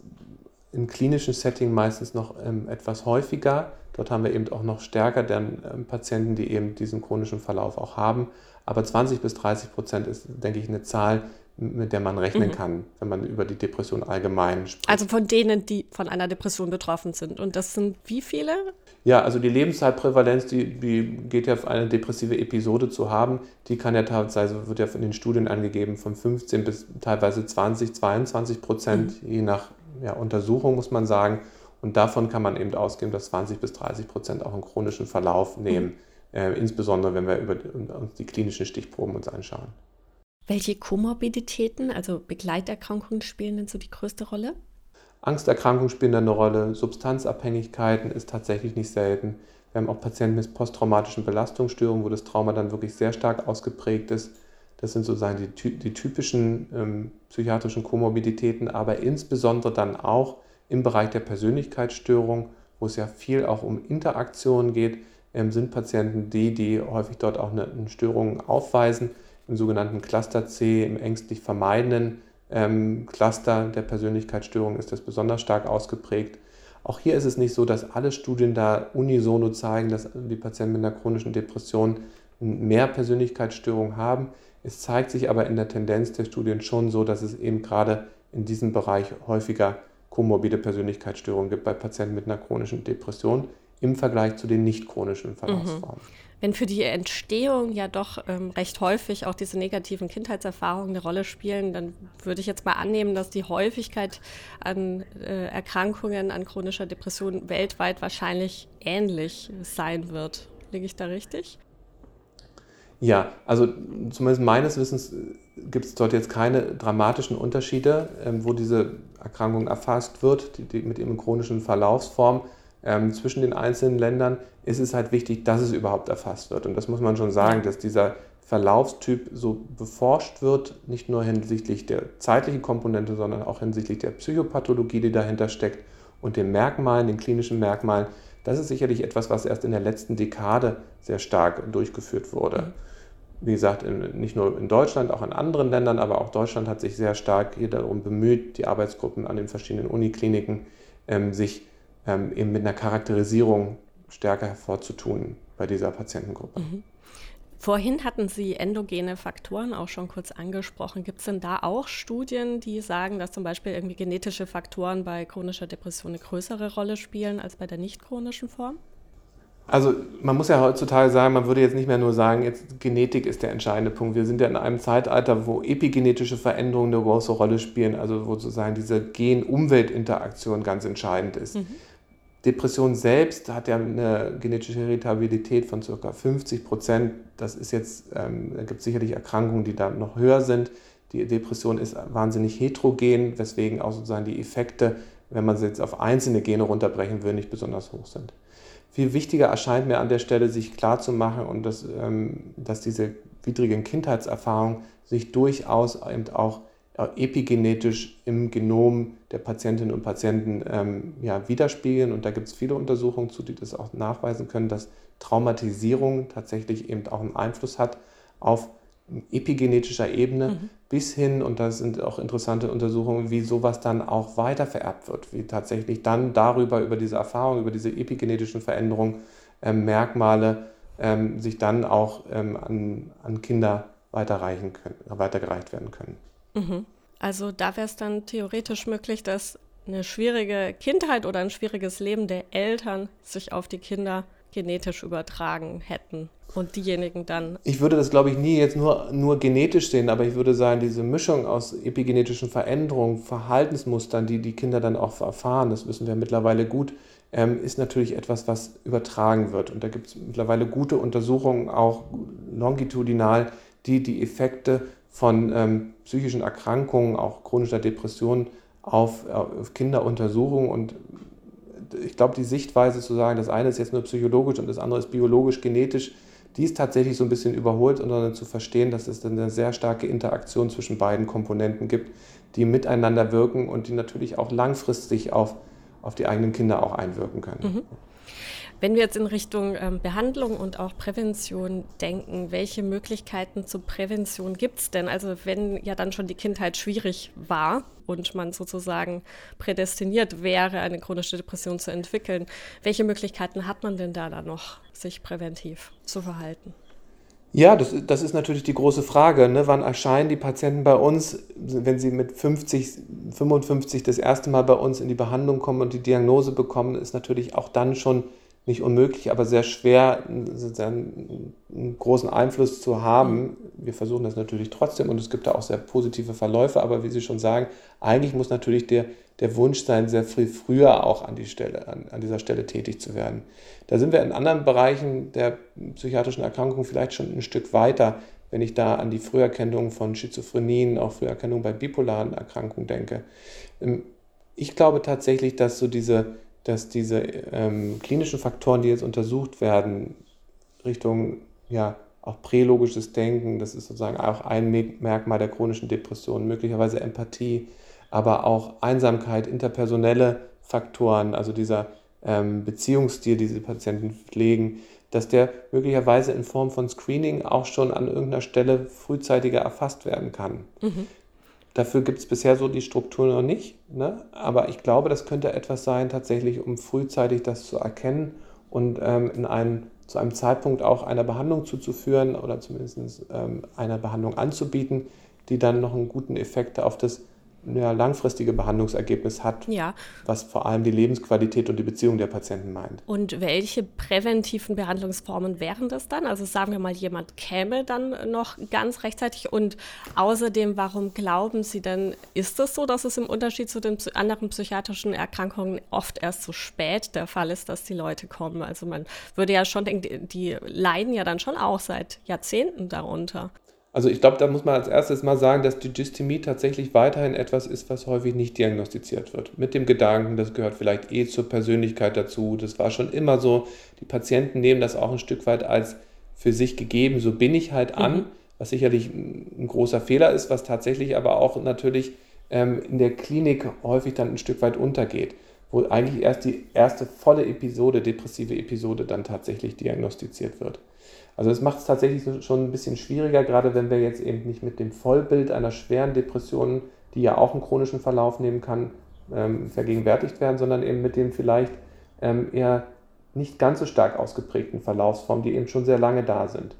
im klinischen Setting meistens noch ähm, etwas häufiger. Dort haben wir eben auch noch stärker dann ähm, Patienten, die eben diesen chronischen Verlauf auch haben. Aber 20 bis 30 Prozent ist, denke ich, eine Zahl, mit der man rechnen mhm. kann, wenn man über die Depression allgemein spricht. Also von denen, die von einer Depression betroffen sind. Und das sind wie viele? Ja, also die Lebenszeitprävalenz, die, die geht ja auf eine depressive Episode zu haben, die kann ja teilweise, wird ja von den Studien angegeben, von 15 bis teilweise 20, 22 Prozent, mhm. je nach ja, Untersuchung muss man sagen. Und davon kann man eben ausgehen, dass 20 bis 30 Prozent auch einen chronischen Verlauf nehmen, mhm. äh, insbesondere wenn wir über, uns die klinischen Stichproben uns anschauen. Welche Komorbiditäten, also Begleiterkrankungen, spielen denn so die größte Rolle? Angsterkrankungen spielen eine Rolle, Substanzabhängigkeiten ist tatsächlich nicht selten. Wir haben auch Patienten mit posttraumatischen Belastungsstörungen, wo das Trauma dann wirklich sehr stark ausgeprägt ist. Das sind sozusagen die, die typischen ähm, psychiatrischen Komorbiditäten, aber insbesondere dann auch im Bereich der Persönlichkeitsstörung, wo es ja viel auch um Interaktion geht, ähm, sind Patienten die, die häufig dort auch eine, eine Störung aufweisen, im sogenannten Cluster C, im ängstlich vermeidenden ähm, Cluster der Persönlichkeitsstörung ist das besonders stark ausgeprägt. Auch hier ist es nicht so, dass alle Studien da unisono zeigen, dass die Patienten mit einer chronischen Depression mehr Persönlichkeitsstörungen haben. Es zeigt sich aber in der Tendenz der Studien schon so, dass es eben gerade in diesem Bereich häufiger komorbide Persönlichkeitsstörungen gibt bei Patienten mit einer chronischen Depression im Vergleich zu den nicht chronischen Verlaufsformen. Mhm. Wenn für die Entstehung ja doch ähm, recht häufig auch diese negativen Kindheitserfahrungen eine Rolle spielen, dann würde ich jetzt mal annehmen, dass die Häufigkeit an äh, Erkrankungen, an chronischer Depression weltweit wahrscheinlich ähnlich sein wird. Liege ich da richtig? Ja, also zumindest meines Wissens äh, gibt es dort jetzt keine dramatischen Unterschiede, ähm, wo diese Erkrankung erfasst wird, die, die mit ihren chronischen Verlaufsformen ähm, zwischen den einzelnen Ländern ist es halt wichtig, dass es überhaupt erfasst wird. Und das muss man schon sagen, dass dieser Verlaufstyp so beforscht wird, nicht nur hinsichtlich der zeitlichen Komponente, sondern auch hinsichtlich der Psychopathologie, die dahinter steckt und den Merkmalen, den klinischen Merkmalen. Das ist sicherlich etwas, was erst in der letzten Dekade sehr stark durchgeführt wurde. Mhm. Wie gesagt, in, nicht nur in Deutschland, auch in anderen Ländern, aber auch Deutschland hat sich sehr stark hier darum bemüht, die Arbeitsgruppen an den verschiedenen Unikliniken, ähm, sich ähm, eben mit einer Charakterisierung stärker hervorzutun bei dieser Patientengruppe. Mhm. Vorhin hatten Sie endogene Faktoren auch schon kurz angesprochen. Gibt es denn da auch Studien, die sagen, dass zum Beispiel irgendwie genetische Faktoren bei chronischer Depression eine größere Rolle spielen als bei der nicht chronischen Form? Also man muss ja heutzutage sagen, man würde jetzt nicht mehr nur sagen, jetzt Genetik ist der entscheidende Punkt. Wir sind ja in einem Zeitalter, wo epigenetische Veränderungen eine große Rolle spielen, also wo sozusagen diese Gen-Umwelt-Interaktion ganz entscheidend ist. Mhm. Depression selbst hat ja eine genetische Heritabilität von ca. 50 Prozent. Das ist jetzt, ähm, da gibt es sicherlich Erkrankungen, die da noch höher sind. Die Depression ist wahnsinnig heterogen, weswegen auch sozusagen die Effekte, wenn man sie jetzt auf einzelne Gene runterbrechen will, nicht besonders hoch sind. Viel wichtiger erscheint mir an der Stelle, sich klarzumachen und dass, ähm, dass diese widrigen Kindheitserfahrungen sich durchaus eben auch epigenetisch im Genom der Patientinnen und Patienten ähm, ja, widerspiegeln. Und da gibt es viele Untersuchungen zu, die das auch nachweisen können, dass Traumatisierung tatsächlich eben auch einen Einfluss hat auf epigenetischer Ebene mhm. bis hin, und das sind auch interessante Untersuchungen, wie sowas dann auch weiter vererbt wird, wie tatsächlich dann darüber, über diese Erfahrung, über diese epigenetischen Veränderungen, ähm, Merkmale ähm, sich dann auch ähm, an, an Kinder weiterreichen können, weitergereicht werden können. Mhm. Also da wäre es dann theoretisch möglich, dass eine schwierige Kindheit oder ein schwieriges Leben der Eltern sich auf die Kinder genetisch übertragen hätten und diejenigen dann. Ich würde das, glaube ich, nie jetzt nur, nur genetisch sehen, aber ich würde sagen, diese Mischung aus epigenetischen Veränderungen, Verhaltensmustern, die die Kinder dann auch erfahren, das wissen wir mittlerweile gut, ähm, ist natürlich etwas, was übertragen wird. Und da gibt es mittlerweile gute Untersuchungen, auch longitudinal, die die Effekte von ähm, psychischen Erkrankungen, auch chronischer Depression auf, auf Kinderuntersuchungen. Und ich glaube, die Sichtweise zu sagen, das eine ist jetzt nur psychologisch und das andere ist biologisch, genetisch, die ist tatsächlich so ein bisschen überholt, sondern zu verstehen, dass es eine sehr starke Interaktion zwischen beiden Komponenten gibt, die miteinander wirken und die natürlich auch langfristig auf, auf die eigenen Kinder auch einwirken können. Mhm. Wenn wir jetzt in Richtung ähm, Behandlung und auch Prävention denken, welche Möglichkeiten zur Prävention gibt es denn? Also wenn ja dann schon die Kindheit schwierig war und man sozusagen prädestiniert wäre, eine chronische Depression zu entwickeln, welche Möglichkeiten hat man denn da dann noch, sich präventiv zu verhalten? Ja, das, das ist natürlich die große Frage. Ne? Wann erscheinen die Patienten bei uns, wenn sie mit 50, 55 das erste Mal bei uns in die Behandlung kommen und die Diagnose bekommen, ist natürlich auch dann schon nicht unmöglich, aber sehr schwer, einen großen Einfluss zu haben. Wir versuchen das natürlich trotzdem und es gibt da auch sehr positive Verläufe, aber wie Sie schon sagen, eigentlich muss natürlich der, der Wunsch sein, sehr viel früher auch an, die Stelle, an, an dieser Stelle tätig zu werden. Da sind wir in anderen Bereichen der psychiatrischen Erkrankungen vielleicht schon ein Stück weiter, wenn ich da an die Früherkennung von Schizophrenien, auch Früherkennung bei bipolaren Erkrankungen denke. Ähm, ich glaube tatsächlich, dass so diese dass diese ähm, klinischen Faktoren, die jetzt untersucht werden, Richtung ja auch prälogisches Denken, das ist sozusagen auch ein Merkmal der chronischen Depression, möglicherweise Empathie, aber auch Einsamkeit, interpersonelle Faktoren, also dieser ähm, Beziehungsstil, die diese Patienten pflegen, dass der möglicherweise in Form von Screening auch schon an irgendeiner Stelle frühzeitiger erfasst werden kann. Mhm. Dafür gibt es bisher so die Struktur noch nicht. Ne? Aber ich glaube, das könnte etwas sein, tatsächlich, um frühzeitig das zu erkennen und ähm, in einen, zu einem Zeitpunkt auch einer Behandlung zuzuführen oder zumindest ähm, einer Behandlung anzubieten, die dann noch einen guten Effekt auf das ja, langfristige Behandlungsergebnis hat, ja. was vor allem die Lebensqualität und die Beziehung der Patienten meint. Und welche präventiven Behandlungsformen wären das dann? Also sagen wir mal, jemand käme dann noch ganz rechtzeitig und außerdem, warum glauben Sie denn, ist es so, dass es im Unterschied zu den anderen psychiatrischen Erkrankungen oft erst so spät der Fall ist, dass die Leute kommen? Also man würde ja schon denken, die leiden ja dann schon auch seit Jahrzehnten darunter. Also ich glaube, da muss man als erstes mal sagen, dass die Dysthymie tatsächlich weiterhin etwas ist, was häufig nicht diagnostiziert wird. Mit dem Gedanken, das gehört vielleicht eh zur Persönlichkeit dazu. Das war schon immer so. Die Patienten nehmen das auch ein Stück weit als für sich gegeben. So bin ich halt an, mhm. was sicherlich ein großer Fehler ist, was tatsächlich aber auch natürlich ähm, in der Klinik häufig dann ein Stück weit untergeht, wo eigentlich erst die erste volle Episode, depressive Episode, dann tatsächlich diagnostiziert wird. Also es macht es tatsächlich schon ein bisschen schwieriger, gerade wenn wir jetzt eben nicht mit dem Vollbild einer schweren Depression, die ja auch einen chronischen Verlauf nehmen kann, ähm, vergegenwärtigt werden, sondern eben mit dem vielleicht ähm, eher nicht ganz so stark ausgeprägten Verlaufsformen, die eben schon sehr lange da sind.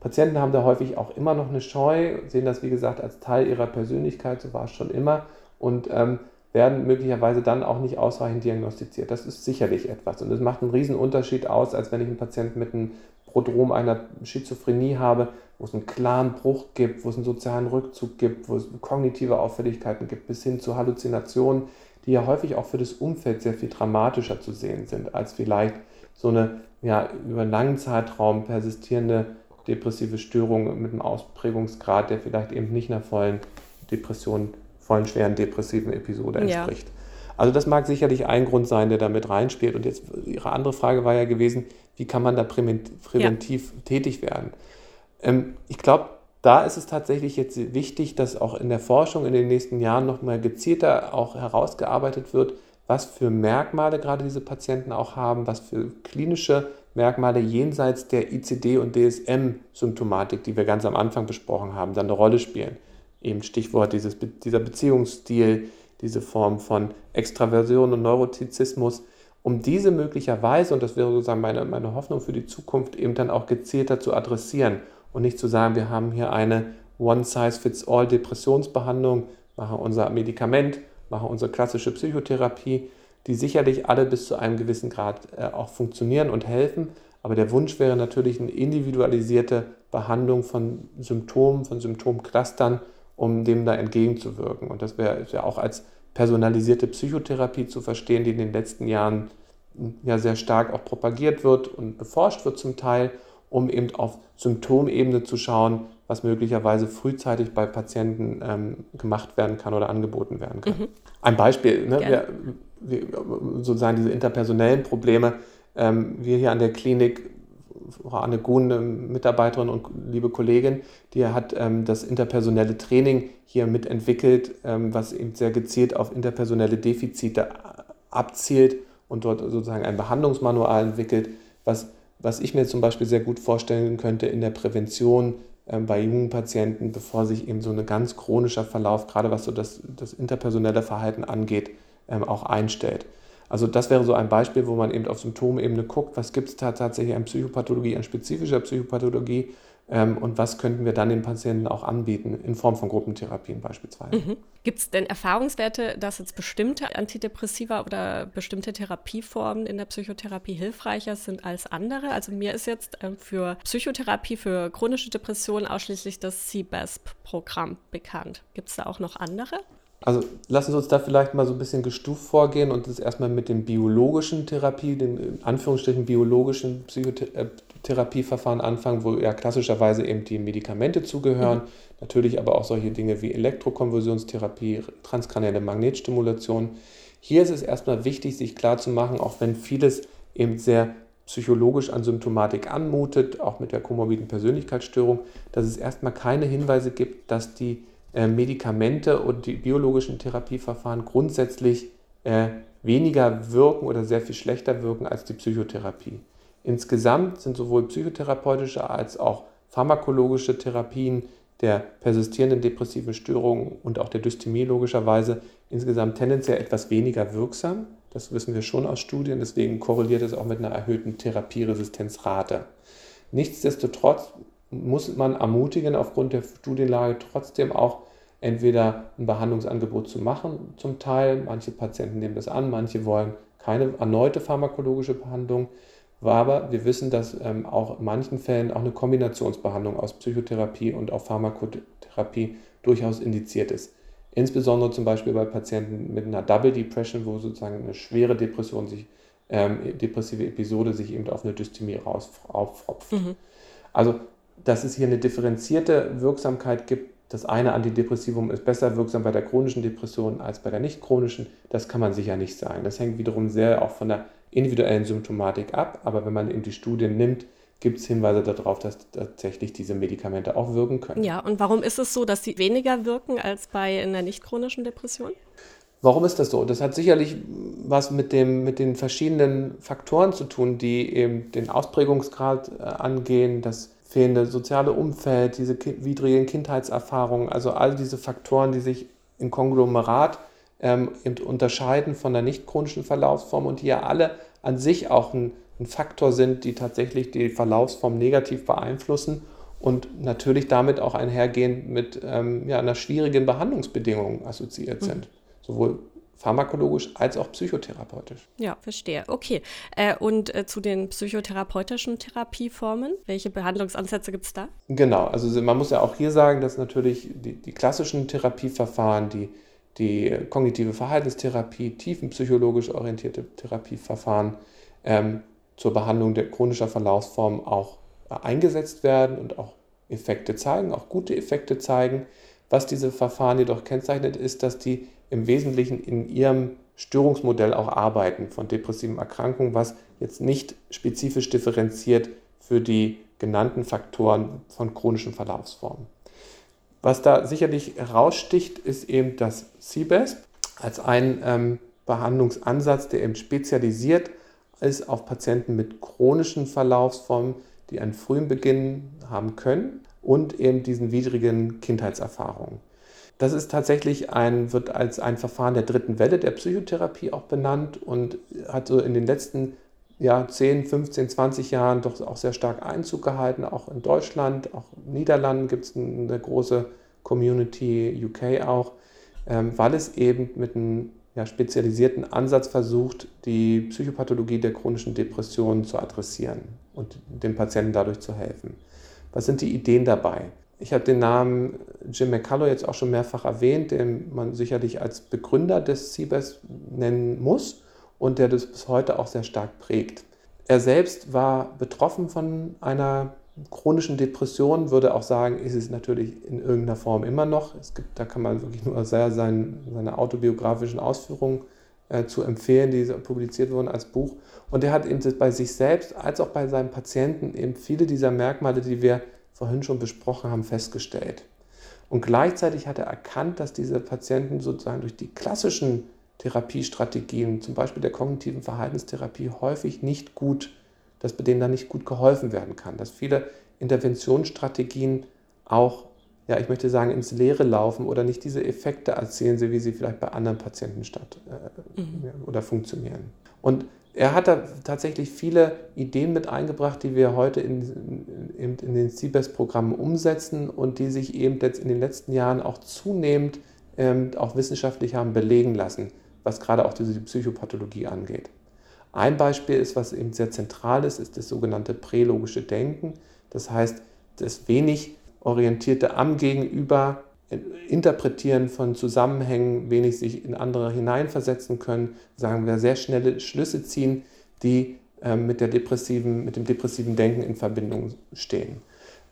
Patienten haben da häufig auch immer noch eine Scheu, sehen das wie gesagt als Teil ihrer Persönlichkeit, so war es schon immer, und ähm, werden möglicherweise dann auch nicht ausreichend diagnostiziert. Das ist sicherlich etwas und es macht einen riesen Unterschied aus, als wenn ich einen Patienten mit einem Prodrom einer Schizophrenie habe, wo es einen klaren Bruch gibt, wo es einen sozialen Rückzug gibt, wo es kognitive Auffälligkeiten gibt, bis hin zu Halluzinationen, die ja häufig auch für das Umfeld sehr viel dramatischer zu sehen sind, als vielleicht so eine ja, über einen langen Zeitraum persistierende depressive Störung mit einem Ausprägungsgrad, der vielleicht eben nicht einer vollen Depression, vollen schweren depressiven Episode entspricht. Ja. Also das mag sicherlich ein Grund sein, der damit reinspielt. Und jetzt Ihre andere Frage war ja gewesen, wie kann man da präventiv ja. tätig werden? Ähm, ich glaube, da ist es tatsächlich jetzt wichtig, dass auch in der Forschung in den nächsten Jahren noch mal gezielter auch herausgearbeitet wird, was für Merkmale gerade diese Patienten auch haben, was für klinische Merkmale jenseits der ICD- und DSM-Symptomatik, die wir ganz am Anfang besprochen haben, dann eine Rolle spielen. Eben Stichwort dieses, dieser Beziehungsstil, diese Form von Extraversion und Neurotizismus, um diese möglicherweise, und das wäre sozusagen meine, meine Hoffnung für die Zukunft, eben dann auch gezielter zu adressieren und nicht zu sagen, wir haben hier eine One-Size-Fits-All-Depressionsbehandlung, machen unser Medikament, machen unsere klassische Psychotherapie, die sicherlich alle bis zu einem gewissen Grad äh, auch funktionieren und helfen. Aber der Wunsch wäre natürlich eine individualisierte Behandlung von Symptomen, von Symptomclustern, um dem da entgegenzuwirken. Und das wäre ja auch als personalisierte Psychotherapie zu verstehen, die in den letzten Jahren ja sehr stark auch propagiert wird und beforscht wird zum Teil, um eben auf Symptomebene zu schauen, was möglicherweise frühzeitig bei Patienten ähm, gemacht werden kann oder angeboten werden kann. Mhm. Ein Beispiel, ne, wir, wir, sozusagen diese interpersonellen Probleme. Ähm, wir hier an der Klinik Frau Anne Kuhn, Mitarbeiterin und liebe Kollegin, die hat ähm, das interpersonelle Training hier mitentwickelt, ähm, was eben sehr gezielt auf interpersonelle Defizite abzielt und dort sozusagen ein Behandlungsmanual entwickelt, was, was ich mir zum Beispiel sehr gut vorstellen könnte in der Prävention ähm, bei jungen Patienten, bevor sich eben so ein ganz chronischer Verlauf, gerade was so das, das interpersonelle Verhalten angeht, ähm, auch einstellt. Also das wäre so ein Beispiel, wo man eben auf Symptomebene guckt, was gibt es da tatsächlich an Psychopathologie, an spezifischer Psychopathologie, ähm, und was könnten wir dann den Patienten auch anbieten, in Form von Gruppentherapien beispielsweise. Mhm. Gibt es denn Erfahrungswerte, dass jetzt bestimmte Antidepressiva oder bestimmte Therapieformen in der Psychotherapie hilfreicher sind als andere? Also mir ist jetzt ähm, für Psychotherapie für chronische Depressionen ausschließlich das CBASP-Programm bekannt. Gibt es da auch noch andere? Also lassen Sie uns da vielleicht mal so ein bisschen gestuft vorgehen und das erstmal mit den biologischen Therapie, den in Anführungsstrichen biologischen Psychotherapieverfahren anfangen, wo ja klassischerweise eben die Medikamente zugehören. Mhm. Natürlich aber auch solche Dinge wie Elektrokonversionstherapie, transkranielle Magnetstimulation. Hier ist es erstmal wichtig, sich klarzumachen, auch wenn vieles eben sehr psychologisch an Symptomatik anmutet, auch mit der komorbiden Persönlichkeitsstörung, dass es erstmal keine Hinweise gibt, dass die Medikamente und die biologischen Therapieverfahren grundsätzlich äh, weniger wirken oder sehr viel schlechter wirken als die Psychotherapie. Insgesamt sind sowohl psychotherapeutische als auch pharmakologische Therapien der persistierenden depressiven Störungen und auch der Dysthymie logischerweise insgesamt tendenziell etwas weniger wirksam. Das wissen wir schon aus Studien, deswegen korreliert es auch mit einer erhöhten Therapieresistenzrate. Nichtsdestotrotz muss man ermutigen, aufgrund der Studienlage trotzdem auch entweder ein Behandlungsangebot zu machen, zum Teil. Manche Patienten nehmen das an, manche wollen keine erneute pharmakologische Behandlung. Aber wir wissen, dass ähm, auch in manchen Fällen auch eine Kombinationsbehandlung aus Psychotherapie und auch Pharmakotherapie durchaus indiziert ist. Insbesondere zum Beispiel bei Patienten mit einer Double Depression, wo sozusagen eine schwere Depression sich, ähm, depressive Episode sich eben auf eine Dysthymie rauspfropft. Mhm. Also dass es hier eine differenzierte Wirksamkeit gibt. Das eine Antidepressivum ist besser wirksam bei der chronischen Depression als bei der nicht chronischen. Das kann man sicher nicht sagen. Das hängt wiederum sehr auch von der individuellen Symptomatik ab. Aber wenn man eben die Studien nimmt, gibt es Hinweise darauf, dass tatsächlich diese Medikamente auch wirken können. Ja, und warum ist es so, dass sie weniger wirken als bei einer nicht chronischen Depression? Warum ist das so? Das hat sicherlich was mit, dem, mit den verschiedenen Faktoren zu tun, die eben den Ausprägungsgrad äh, angehen, das fehlende soziale Umfeld, diese widrigen Kindheitserfahrungen, also all diese Faktoren, die sich im Konglomerat ähm, unterscheiden von der nicht chronischen Verlaufsform und die ja alle an sich auch ein, ein Faktor sind, die tatsächlich die Verlaufsform negativ beeinflussen und natürlich damit auch einhergehend mit ähm, ja, einer schwierigen Behandlungsbedingung assoziiert sind. Mhm. Sowohl pharmakologisch als auch psychotherapeutisch. Ja, verstehe. Okay. Äh, und äh, zu den psychotherapeutischen Therapieformen, welche Behandlungsansätze gibt es da? Genau, also man muss ja auch hier sagen, dass natürlich die, die klassischen Therapieverfahren, die, die kognitive Verhaltenstherapie, tiefenpsychologisch orientierte Therapieverfahren ähm, zur Behandlung der chronischer Verlaufsformen auch äh, eingesetzt werden und auch Effekte zeigen, auch gute Effekte zeigen. Was diese Verfahren jedoch kennzeichnet, ist, dass die im Wesentlichen in ihrem Störungsmodell auch arbeiten von depressiven Erkrankungen, was jetzt nicht spezifisch differenziert für die genannten Faktoren von chronischen Verlaufsformen. Was da sicherlich heraussticht, ist eben das CBESP als ein ähm, Behandlungsansatz, der eben spezialisiert ist auf Patienten mit chronischen Verlaufsformen, die einen frühen Beginn haben können und eben diesen widrigen Kindheitserfahrungen. Das ist tatsächlich ein, wird als ein Verfahren der dritten Welle der Psychotherapie auch benannt und hat so in den letzten ja, 10, 15, 20 Jahren doch auch sehr stark Einzug gehalten. Auch in Deutschland, auch in den Niederlanden gibt es eine große Community, UK auch, ähm, weil es eben mit einem ja, spezialisierten Ansatz versucht, die Psychopathologie der chronischen Depressionen zu adressieren und dem Patienten dadurch zu helfen. Was sind die Ideen dabei? Ich habe den Namen Jim McCullough jetzt auch schon mehrfach erwähnt, den man sicherlich als Begründer des CBES nennen muss und der das bis heute auch sehr stark prägt. Er selbst war betroffen von einer chronischen Depression, würde auch sagen, ist es natürlich in irgendeiner Form immer noch. Es gibt, da kann man wirklich nur sehr sein, seine autobiografischen Ausführungen äh, zu empfehlen, die publiziert wurden als Buch. Und er hat eben bei sich selbst als auch bei seinen Patienten eben viele dieser Merkmale, die wir vorhin schon besprochen haben, festgestellt. Und gleichzeitig hat er erkannt, dass diese Patienten sozusagen durch die klassischen Therapiestrategien, zum Beispiel der kognitiven Verhaltenstherapie, häufig nicht gut, dass bei denen dann nicht gut geholfen werden kann, dass viele Interventionsstrategien auch, ja, ich möchte sagen, ins Leere laufen oder nicht diese Effekte erzielen, wie sie vielleicht bei anderen Patienten statt äh, mhm. oder funktionieren. Und er hat da tatsächlich viele Ideen mit eingebracht, die wir heute in, in, in den CBES-Programmen umsetzen und die sich eben jetzt in den letzten Jahren auch zunehmend ähm, auch wissenschaftlich haben belegen lassen, was gerade auch diese Psychopathologie angeht. Ein Beispiel ist, was eben sehr zentral ist, ist das sogenannte prälogische Denken. Das heißt, das wenig orientierte am Gegenüber Interpretieren von Zusammenhängen, wenig sich in andere hineinversetzen können, sagen wir, sehr schnelle Schlüsse ziehen, die äh, mit, der depressiven, mit dem depressiven Denken in Verbindung stehen.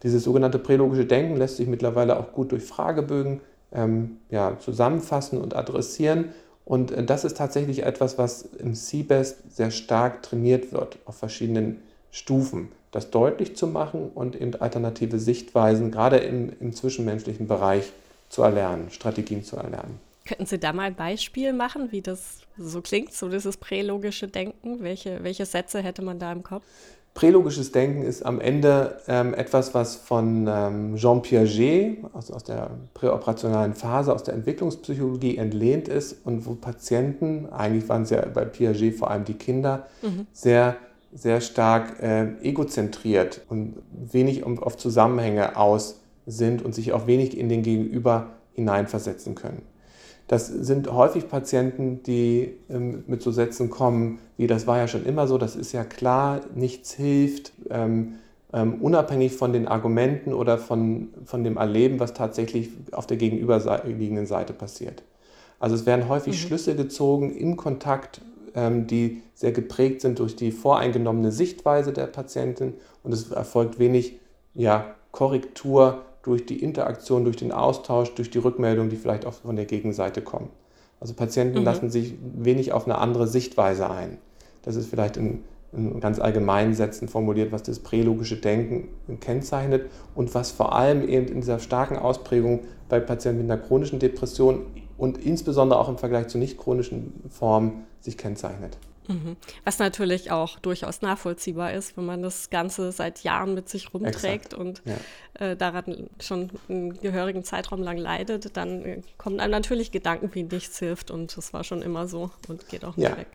Dieses sogenannte prälogische Denken lässt sich mittlerweile auch gut durch Fragebögen ähm, ja, zusammenfassen und adressieren. Und äh, das ist tatsächlich etwas, was im CBEST sehr stark trainiert wird auf verschiedenen Stufen, das deutlich zu machen und eben alternative Sichtweisen, gerade im, im zwischenmenschlichen Bereich, zu erlernen, Strategien zu erlernen. Könnten Sie da mal ein Beispiel machen, wie das so klingt, so dieses prälogische Denken? Welche, welche Sätze hätte man da im Kopf? Prälogisches Denken ist am Ende ähm, etwas, was von ähm, Jean Piaget aus, aus der präoperationalen Phase, aus der Entwicklungspsychologie entlehnt ist und wo Patienten, eigentlich waren es ja bei Piaget vor allem die Kinder, mhm. sehr, sehr stark äh, egozentriert und wenig auf Zusammenhänge aus sind und sich auch wenig in den Gegenüber hineinversetzen können. Das sind häufig Patienten, die ähm, mit so Sätzen kommen, wie das war ja schon immer so, das ist ja klar, nichts hilft, ähm, ähm, unabhängig von den Argumenten oder von, von dem Erleben, was tatsächlich auf der gegenüberliegenden Seite passiert. Also es werden häufig mhm. Schlüsse gezogen im Kontakt, ähm, die sehr geprägt sind durch die voreingenommene Sichtweise der Patientin und es erfolgt wenig ja, Korrektur durch die Interaktion, durch den Austausch, durch die Rückmeldung, die vielleicht auch von der Gegenseite kommen. Also Patienten mhm. lassen sich wenig auf eine andere Sichtweise ein. Das ist vielleicht in, in ganz allgemeinen Sätzen formuliert, was das prälogische Denken kennzeichnet und was vor allem eben in dieser starken Ausprägung bei Patienten mit einer chronischen Depression und insbesondere auch im Vergleich zu nicht chronischen Formen sich kennzeichnet. Mhm. Was natürlich auch durchaus nachvollziehbar ist, wenn man das Ganze seit Jahren mit sich rumträgt Exakt. und ja. äh, daran schon einen gehörigen Zeitraum lang leidet, dann äh, kommen einem natürlich Gedanken wie nichts hilft und das war schon immer so und geht auch nicht ja. weg.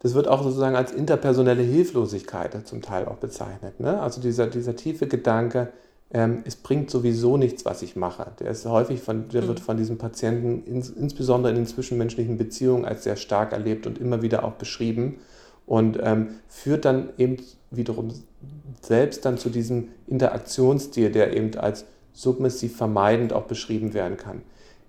Das wird auch sozusagen als interpersonelle Hilflosigkeit zum Teil auch bezeichnet. Ne? Also dieser, dieser tiefe Gedanke, ähm, es bringt sowieso nichts, was ich mache. Der ist häufig von, der mhm. wird von diesem Patienten ins, insbesondere in den zwischenmenschlichen Beziehungen als sehr stark erlebt und immer wieder auch beschrieben und ähm, führt dann eben wiederum selbst dann zu diesem Interaktionsstil, der eben als submissiv vermeidend auch beschrieben werden kann.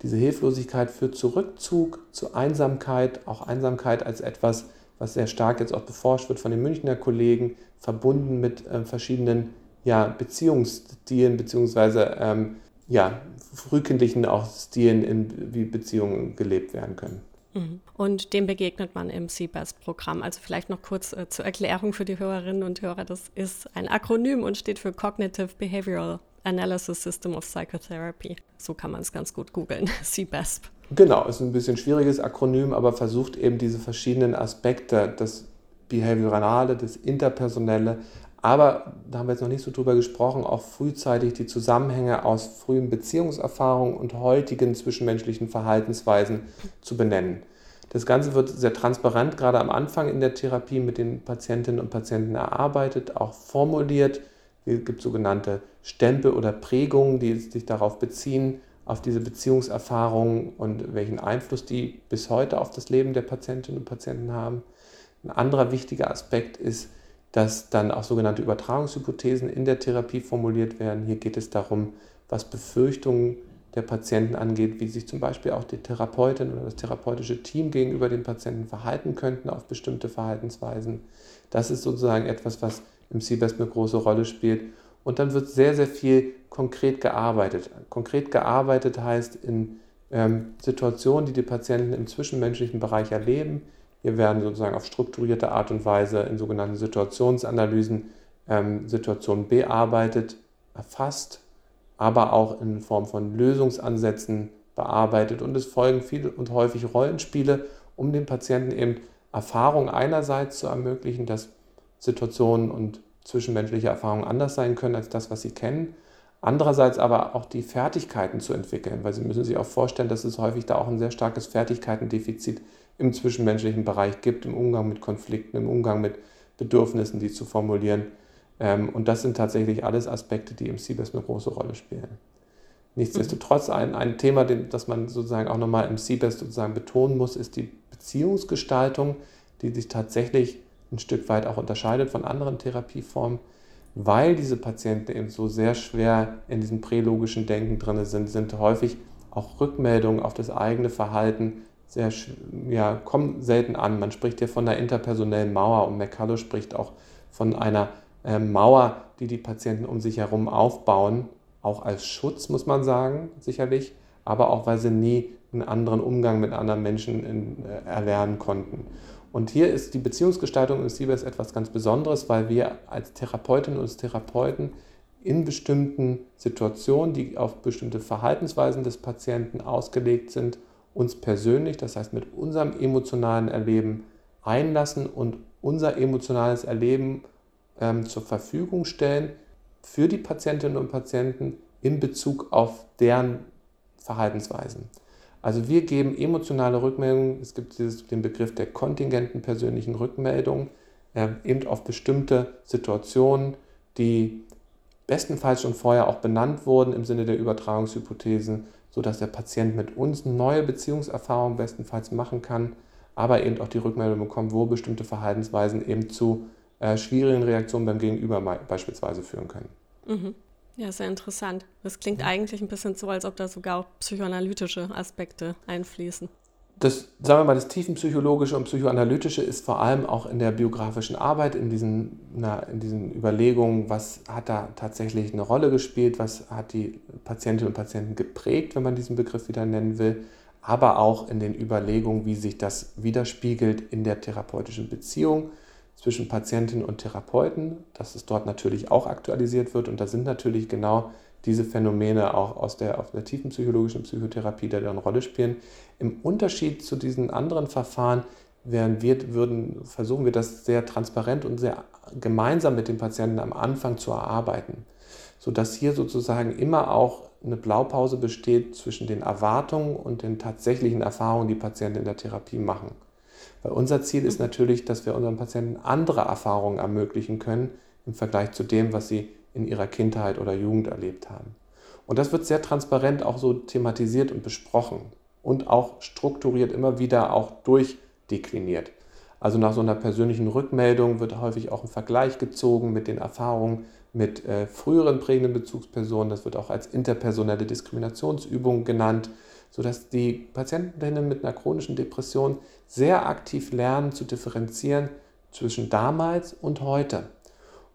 Diese Hilflosigkeit führt zu Rückzug, zu Einsamkeit, auch Einsamkeit als etwas, was sehr stark jetzt auch beforscht wird von den Münchner Kollegen, verbunden mit äh, verschiedenen ja, Beziehungsstilen beziehungsweise ähm, ja, frühkindlichen auch Stilen, in, wie Beziehungen gelebt werden können. Mhm. Und dem begegnet man im CBAS-Programm. Also vielleicht noch kurz äh, zur Erklärung für die Hörerinnen und Hörer. Das ist ein Akronym und steht für Cognitive Behavioral Analysis System of Psychotherapy. So kann man es ganz gut googeln, [laughs] CBASP. Genau, ist ein bisschen schwieriges Akronym, aber versucht eben diese verschiedenen Aspekte, das Behaviorale, das Interpersonelle, aber da haben wir jetzt noch nicht so drüber gesprochen, auch frühzeitig die Zusammenhänge aus frühen Beziehungserfahrungen und heutigen zwischenmenschlichen Verhaltensweisen zu benennen. Das Ganze wird sehr transparent, gerade am Anfang in der Therapie mit den Patientinnen und Patienten erarbeitet, auch formuliert. Es gibt sogenannte Stempel oder Prägungen, die sich darauf beziehen, auf diese Beziehungserfahrungen und welchen Einfluss die bis heute auf das Leben der Patientinnen und Patienten haben. Ein anderer wichtiger Aspekt ist, dass dann auch sogenannte Übertragungshypothesen in der Therapie formuliert werden. Hier geht es darum, was Befürchtungen der Patienten angeht, wie sich zum Beispiel auch die Therapeutin oder das therapeutische Team gegenüber den Patienten verhalten könnten auf bestimmte Verhaltensweisen. Das ist sozusagen etwas, was im CBEST eine große Rolle spielt. Und dann wird sehr, sehr viel konkret gearbeitet. Konkret gearbeitet heißt in ähm, Situationen, die die Patienten im zwischenmenschlichen Bereich erleben, hier werden sozusagen auf strukturierte Art und Weise in sogenannten Situationsanalysen ähm, Situationen bearbeitet, erfasst, aber auch in Form von Lösungsansätzen bearbeitet. Und es folgen viele und häufig Rollenspiele, um den Patienten eben Erfahrungen einerseits zu ermöglichen, dass Situationen und zwischenmenschliche Erfahrungen anders sein können als das, was sie kennen, Andererseits aber auch die Fertigkeiten zu entwickeln, weil Sie müssen sich auch vorstellen, dass es häufig da auch ein sehr starkes Fertigkeitendefizit im zwischenmenschlichen Bereich gibt, im Umgang mit Konflikten, im Umgang mit Bedürfnissen, die zu formulieren. Ähm, und das sind tatsächlich alles Aspekte, die im CBES eine große Rolle spielen. Nichtsdestotrotz ein, ein Thema, das man sozusagen auch nochmal im CBES sozusagen betonen muss, ist die Beziehungsgestaltung, die sich tatsächlich ein Stück weit auch unterscheidet von anderen Therapieformen weil diese Patienten eben so sehr schwer in diesem prälogischen Denken drin sind, sind häufig auch Rückmeldungen auf das eigene Verhalten sehr, ja, kommen selten an. Man spricht hier von einer interpersonellen Mauer und McCullough spricht auch von einer äh, Mauer, die die Patienten um sich herum aufbauen, auch als Schutz, muss man sagen, sicherlich, aber auch, weil sie nie einen anderen Umgang mit anderen Menschen in, äh, erlernen konnten. Und hier ist die Beziehungsgestaltung im CBS etwas ganz Besonderes, weil wir als Therapeutinnen und Therapeuten in bestimmten Situationen, die auf bestimmte Verhaltensweisen des Patienten ausgelegt sind, uns persönlich, das heißt mit unserem emotionalen Erleben einlassen und unser emotionales Erleben ähm, zur Verfügung stellen für die Patientinnen und Patienten in Bezug auf deren Verhaltensweisen. Also wir geben emotionale Rückmeldungen. Es gibt dieses, den Begriff der kontingenten persönlichen Rückmeldung, äh, eben auf bestimmte Situationen, die bestenfalls schon vorher auch benannt wurden im Sinne der Übertragungshypothesen, sodass der Patient mit uns neue Beziehungserfahrungen bestenfalls machen kann, aber eben auch die Rückmeldung bekommt, wo bestimmte Verhaltensweisen eben zu äh, schwierigen Reaktionen beim Gegenüber beispielsweise führen können. Mhm. Ja, sehr interessant. Das klingt mhm. eigentlich ein bisschen so, als ob da sogar auch psychoanalytische Aspekte einfließen. Das, sagen wir mal, das tiefenpsychologische und psychoanalytische ist vor allem auch in der biografischen Arbeit, in diesen, na, in diesen Überlegungen, was hat da tatsächlich eine Rolle gespielt, was hat die Patientinnen und Patienten geprägt, wenn man diesen Begriff wieder nennen will, aber auch in den Überlegungen, wie sich das widerspiegelt in der therapeutischen Beziehung zwischen Patientinnen und Therapeuten, dass es dort natürlich auch aktualisiert wird. Und da sind natürlich genau diese Phänomene auch aus der, aus der tiefen psychologischen Psychotherapie, da eine Rolle spielen. Im Unterschied zu diesen anderen Verfahren wären wir, würden, versuchen wir das sehr transparent und sehr gemeinsam mit den Patienten am Anfang zu erarbeiten, sodass hier sozusagen immer auch eine Blaupause besteht zwischen den Erwartungen und den tatsächlichen Erfahrungen, die Patienten in der Therapie machen. Weil unser Ziel ist natürlich, dass wir unseren Patienten andere Erfahrungen ermöglichen können im Vergleich zu dem, was sie in ihrer Kindheit oder Jugend erlebt haben. Und das wird sehr transparent auch so thematisiert und besprochen und auch strukturiert immer wieder auch durchdekliniert. Also nach so einer persönlichen Rückmeldung wird häufig auch ein Vergleich gezogen mit den Erfahrungen mit äh, früheren prägenden Bezugspersonen. Das wird auch als interpersonelle Diskriminationsübung genannt sodass die Patientinnen mit einer chronischen Depression sehr aktiv lernen zu differenzieren zwischen damals und heute.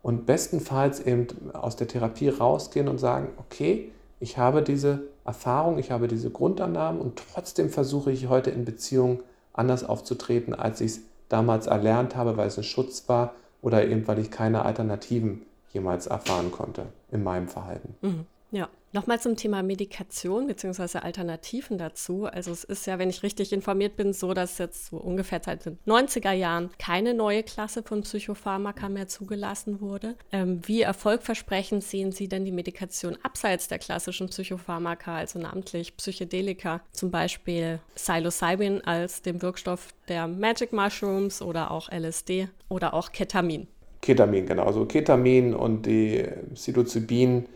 Und bestenfalls eben aus der Therapie rausgehen und sagen, okay, ich habe diese Erfahrung, ich habe diese Grundannahmen und trotzdem versuche ich heute in Beziehungen anders aufzutreten, als ich es damals erlernt habe, weil es ein Schutz war oder eben weil ich keine Alternativen jemals erfahren konnte in meinem Verhalten. Mhm. Ja. Nochmal zum Thema Medikation bzw. Alternativen dazu. Also es ist ja, wenn ich richtig informiert bin, so, dass jetzt so ungefähr seit den 90er Jahren keine neue Klasse von Psychopharmaka mehr zugelassen wurde. Ähm, wie erfolgversprechend sehen Sie denn die Medikation abseits der klassischen Psychopharmaka, also namentlich Psychedelika, zum Beispiel Psilocybin als dem Wirkstoff der Magic Mushrooms oder auch LSD oder auch Ketamin? Ketamin, genau. Also Ketamin und die Psilocybin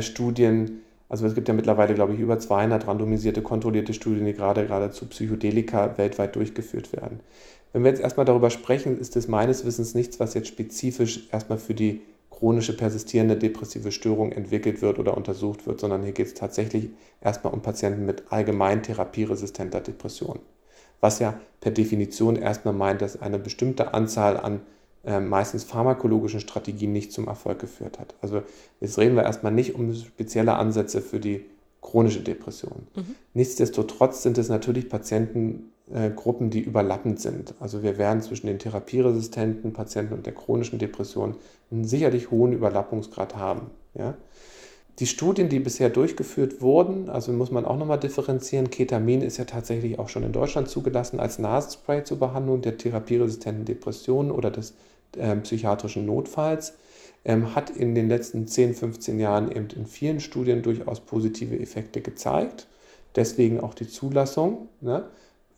Studien, also es gibt ja mittlerweile, glaube ich, über 200 randomisierte, kontrollierte Studien, die gerade, gerade zu Psychedelika weltweit durchgeführt werden. Wenn wir jetzt erstmal darüber sprechen, ist es meines Wissens nichts, was jetzt spezifisch erstmal für die chronische persistierende depressive Störung entwickelt wird oder untersucht wird, sondern hier geht es tatsächlich erstmal um Patienten mit allgemein therapieresistenter Depression. Was ja per Definition erstmal meint, dass eine bestimmte Anzahl an äh, meistens pharmakologischen Strategien nicht zum Erfolg geführt hat. Also jetzt reden wir erstmal nicht um spezielle Ansätze für die chronische Depression. Mhm. Nichtsdestotrotz sind es natürlich Patientengruppen, äh, die überlappend sind. Also wir werden zwischen den therapieresistenten Patienten und der chronischen Depression einen sicherlich hohen Überlappungsgrad haben. Ja? Die Studien, die bisher durchgeführt wurden, also muss man auch nochmal differenzieren, Ketamin ist ja tatsächlich auch schon in Deutschland zugelassen als Nasenspray zur Behandlung der therapieresistenten Depressionen oder des äh, psychiatrischen Notfalls. ähm, hat in den letzten 10, 15 Jahren eben in vielen Studien durchaus positive Effekte gezeigt. Deswegen auch die Zulassung. Ne?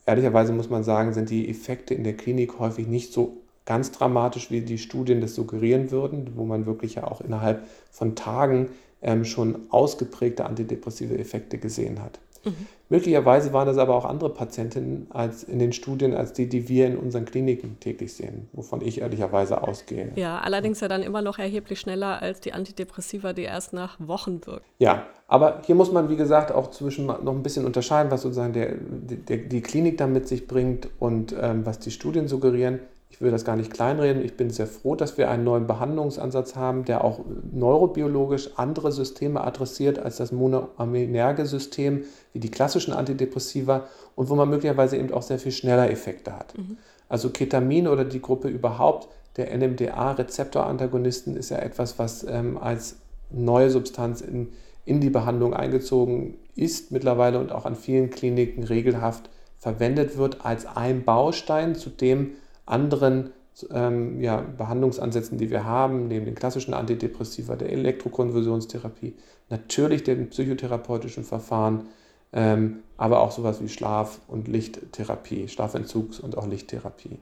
Ehrlicherweise muss man sagen, sind die Effekte in der Klinik häufig nicht so ganz dramatisch, wie die Studien das suggerieren würden, wo man wirklich ja auch innerhalb von Tagen ähm, schon ausgeprägte antidepressive Effekte gesehen hat. Mhm. Möglicherweise waren das aber auch andere Patientinnen als in den Studien, als die, die wir in unseren Kliniken täglich sehen, wovon ich ehrlicherweise ausgehe. Ja, allerdings ja dann immer noch erheblich schneller als die Antidepressiva, die erst nach Wochen wirken. Ja, aber hier muss man, wie gesagt, auch zwischen noch ein bisschen unterscheiden, was sozusagen der, der die Klinik dann mit sich bringt und ähm, was die Studien suggerieren. Ich will das gar nicht kleinreden. Ich bin sehr froh, dass wir einen neuen Behandlungsansatz haben, der auch neurobiologisch andere Systeme adressiert als das monoaminerge System, wie die klassischen Antidepressiva und wo man möglicherweise eben auch sehr viel schneller Effekte hat. Mhm. Also Ketamin oder die Gruppe überhaupt der NMDA-Rezeptorantagonisten ist ja etwas, was ähm, als neue Substanz in, in die Behandlung eingezogen ist mittlerweile und auch an vielen Kliniken regelhaft verwendet wird als ein Baustein, zu dem anderen ähm, ja, Behandlungsansätzen, die wir haben, neben den klassischen Antidepressiva, der Elektrokonversionstherapie, natürlich den psychotherapeutischen Verfahren, ähm, aber auch sowas wie Schlaf- und Lichttherapie, Schlafentzugs- und auch Lichttherapie.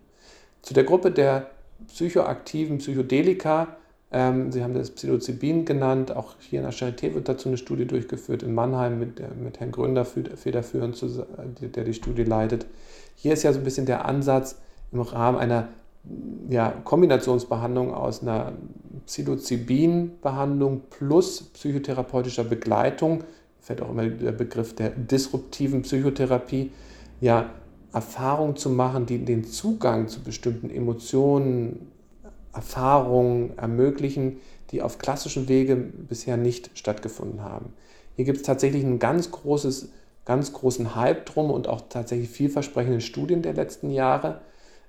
Zu der Gruppe der psychoaktiven Psychedelika, ähm, Sie haben das Psilocybin genannt, auch hier in der Charité wird dazu eine Studie durchgeführt, in Mannheim mit, mit Herrn Gründer federführend, der die Studie leitet. Hier ist ja so ein bisschen der Ansatz, im Rahmen einer ja, Kombinationsbehandlung aus einer Psilocybin-Behandlung plus psychotherapeutischer Begleitung, fällt auch immer der Begriff der disruptiven Psychotherapie, ja, Erfahrungen zu machen, die den Zugang zu bestimmten Emotionen, Erfahrungen ermöglichen, die auf klassischen Wege bisher nicht stattgefunden haben. Hier gibt es tatsächlich einen ganz, großes, ganz großen Hype drum und auch tatsächlich vielversprechende Studien der letzten Jahre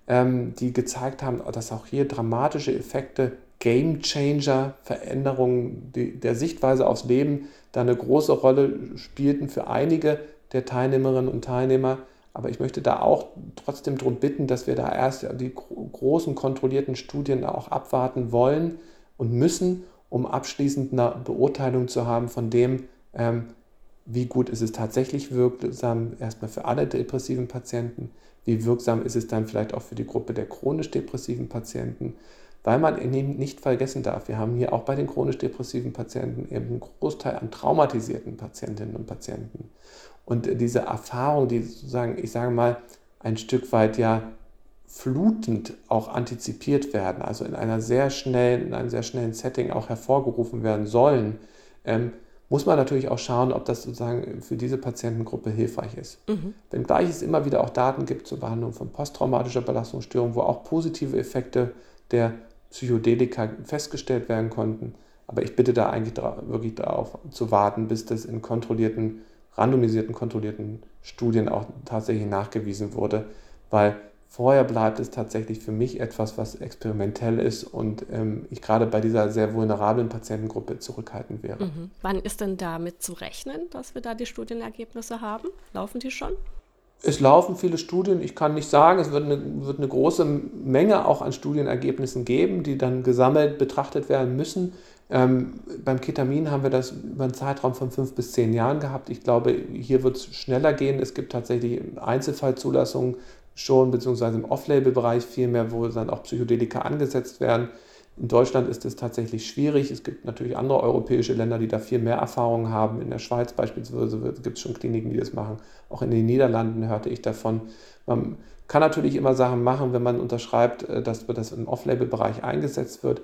ähm, die gezeigt haben, dass auch hier dramatische Effekte, Game Changer, Veränderungen der Sichtweise aufs Leben da eine große Rolle spielten für einige der Teilnehmerinnen und Teilnehmer. Aber ich möchte da auch trotzdem darum bitten, dass wir da erst die großen kontrollierten Studien auch abwarten wollen und müssen, um abschließend eine Beurteilung zu haben von dem, ähm, wie gut ist es tatsächlich wirksam, erstmal für alle depressiven Patienten, wie wirksam ist es dann vielleicht auch für die Gruppe der chronisch depressiven Patienten, weil man nicht vergessen darf, wir haben hier auch bei den chronisch depressiven Patienten eben einen Großteil an traumatisierten Patientinnen und Patienten. Und diese Erfahrung, die sozusagen, ich sage mal, ein Stück weit ja flutend auch antizipiert werden, also in einer sehr schnellen, in einem sehr schnellen Setting auch hervorgerufen werden sollen, ähm, muss man natürlich auch schauen, ob das sozusagen für diese Patientengruppe hilfreich ist. Mhm. Wenngleich es immer wieder auch Daten gibt zur Behandlung von posttraumatischer Belastungsstörung, wo auch positive Effekte der Psychedelika festgestellt werden konnten. Aber ich bitte da eigentlich wirklich darauf zu warten, bis das in kontrollierten, randomisierten, kontrollierten Studien auch tatsächlich nachgewiesen wurde, weil Vorher bleibt es tatsächlich für mich etwas, was experimentell ist und ähm, ich gerade bei dieser sehr vulnerablen Patientengruppe zurückhaltend wäre. Mhm. Wann ist denn damit zu rechnen, dass wir da die Studienergebnisse haben? Laufen die schon? Es laufen viele Studien. Ich kann nicht sagen, es wird eine, wird eine große Menge auch an Studienergebnissen geben, die dann gesammelt betrachtet werden müssen. Ähm, beim Ketamin haben wir das über einen Zeitraum von fünf bis zehn Jahren gehabt. Ich glaube, hier wird es schneller gehen. Es gibt tatsächlich Einzelfallzulassungen schon, beziehungsweise im Off-Label-Bereich vielmehr, wo dann auch Psychedelika angesetzt werden. In Deutschland ist es tatsächlich schwierig. Es gibt natürlich andere europäische Länder, die da viel mehr Erfahrung haben. In der Schweiz beispielsweise gibt es schon Kliniken, die das machen. Auch in den Niederlanden hörte ich davon. Man kann natürlich immer Sachen machen, wenn man unterschreibt, äh, dass das im Off-Label-Bereich eingesetzt wird.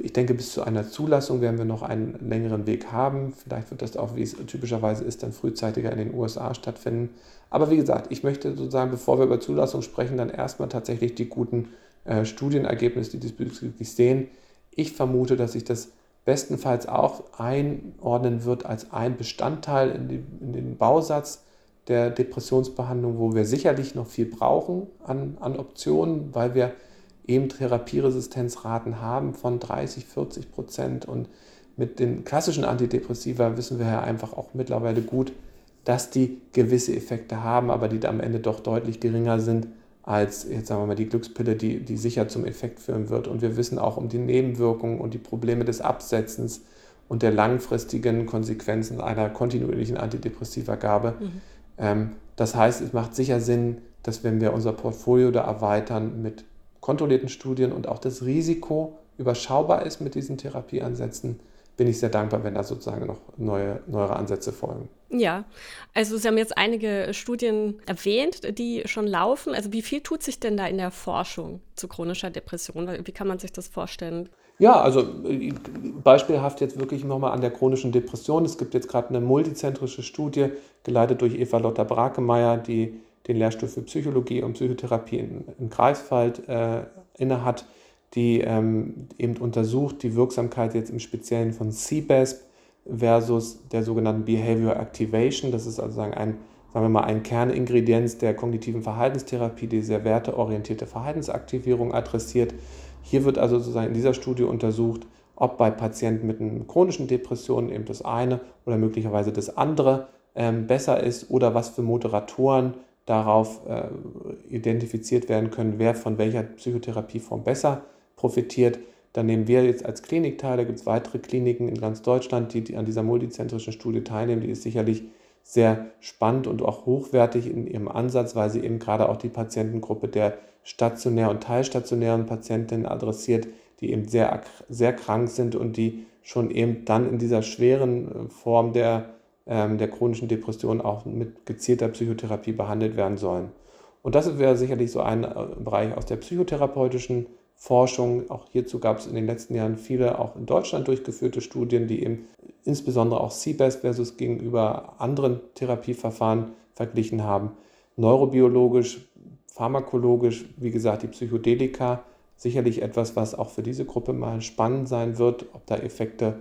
Ich denke, bis zu einer Zulassung werden wir noch einen längeren Weg haben. Vielleicht wird das auch, wie es typischerweise ist, dann frühzeitiger in den USA stattfinden. Aber wie gesagt, ich möchte sozusagen, bevor wir über Zulassung sprechen, dann erstmal tatsächlich die guten äh, Studienergebnisse, die diesbezüglich sehen. Ich vermute, dass sich das bestenfalls auch einordnen wird als ein Bestandteil in, die, in den Bausatz der Depressionsbehandlung, wo wir sicherlich noch viel brauchen an, an Optionen, weil wir eben Therapieresistenzraten haben von 30, 40 Prozent. Und mit den klassischen Antidepressiva wissen wir ja einfach auch mittlerweile gut, dass die gewisse Effekte haben, aber die am Ende doch deutlich geringer sind als jetzt sagen wir mal die Glückspille, die, die sicher zum Effekt führen wird. Und wir wissen auch um die Nebenwirkungen und die Probleme des Absetzens und der langfristigen Konsequenzen einer kontinuierlichen Antidepressiva-Gabe. Mhm. Ähm, das heißt, es macht sicher Sinn, dass wenn wir unser Portfolio da erweitern mit kontrollierten Studien und auch das Risiko überschaubar ist mit diesen Therapieansätzen, bin ich sehr dankbar, wenn da sozusagen noch neue, neuere Ansätze folgen. Ja, also Sie haben jetzt einige Studien erwähnt, die schon laufen. Also wie viel tut sich denn da in der Forschung zu chronischer Depression? Wie kann man sich das vorstellen? Ja, also äh, beispielhaft jetzt wirklich nochmal an der chronischen Depression. Es gibt jetzt gerade eine multizentrische Studie, geleitet durch Eva Lotta Brakemeyer, die den Lehrstuhl für Psychologie und Psychotherapie in, in Greifswald äh, innehat die ähm, eben untersucht die Wirksamkeit jetzt im Speziellen von CBASP versus der sogenannten Behavior Activation. Das ist also ein, sagen wir mal, ein Kerningredienz der kognitiven Verhaltenstherapie, die sehr werteorientierte Verhaltensaktivierung adressiert. Hier wird also sozusagen in dieser Studie untersucht, ob bei Patienten mit einer chronischen Depression eben das eine oder möglicherweise das andere ähm, besser ist oder was für Moderatoren darauf äh, identifiziert werden können, wer von welcher Psychotherapieform besser profitiert. Da nehmen wir jetzt als Klinik teil, da gibt es weitere Kliniken in ganz Deutschland, die, die an dieser multizentrischen Studie teilnehmen. Die ist sicherlich sehr spannend und auch hochwertig in ihrem Ansatz, weil sie eben gerade auch die Patientengruppe der stationär und teilstationären Patientinnen adressiert, die eben sehr, sehr krank sind und die schon eben dann in dieser schweren äh, Form der, der chronischen Depression auch mit gezielter Psychotherapie behandelt werden sollen. Und das wäre sicherlich so ein äh, Bereich aus der psychotherapeutischen Forschung. Auch hierzu gab es in den letzten Jahren viele auch in Deutschland durchgeführte Studien, die eben insbesondere auch CBEST versus gegenüber anderen Therapieverfahren verglichen haben. Neurobiologisch, pharmakologisch, wie gesagt, die Psychedelika, sicherlich etwas, was auch für diese Gruppe mal spannend sein wird, ob da Effekte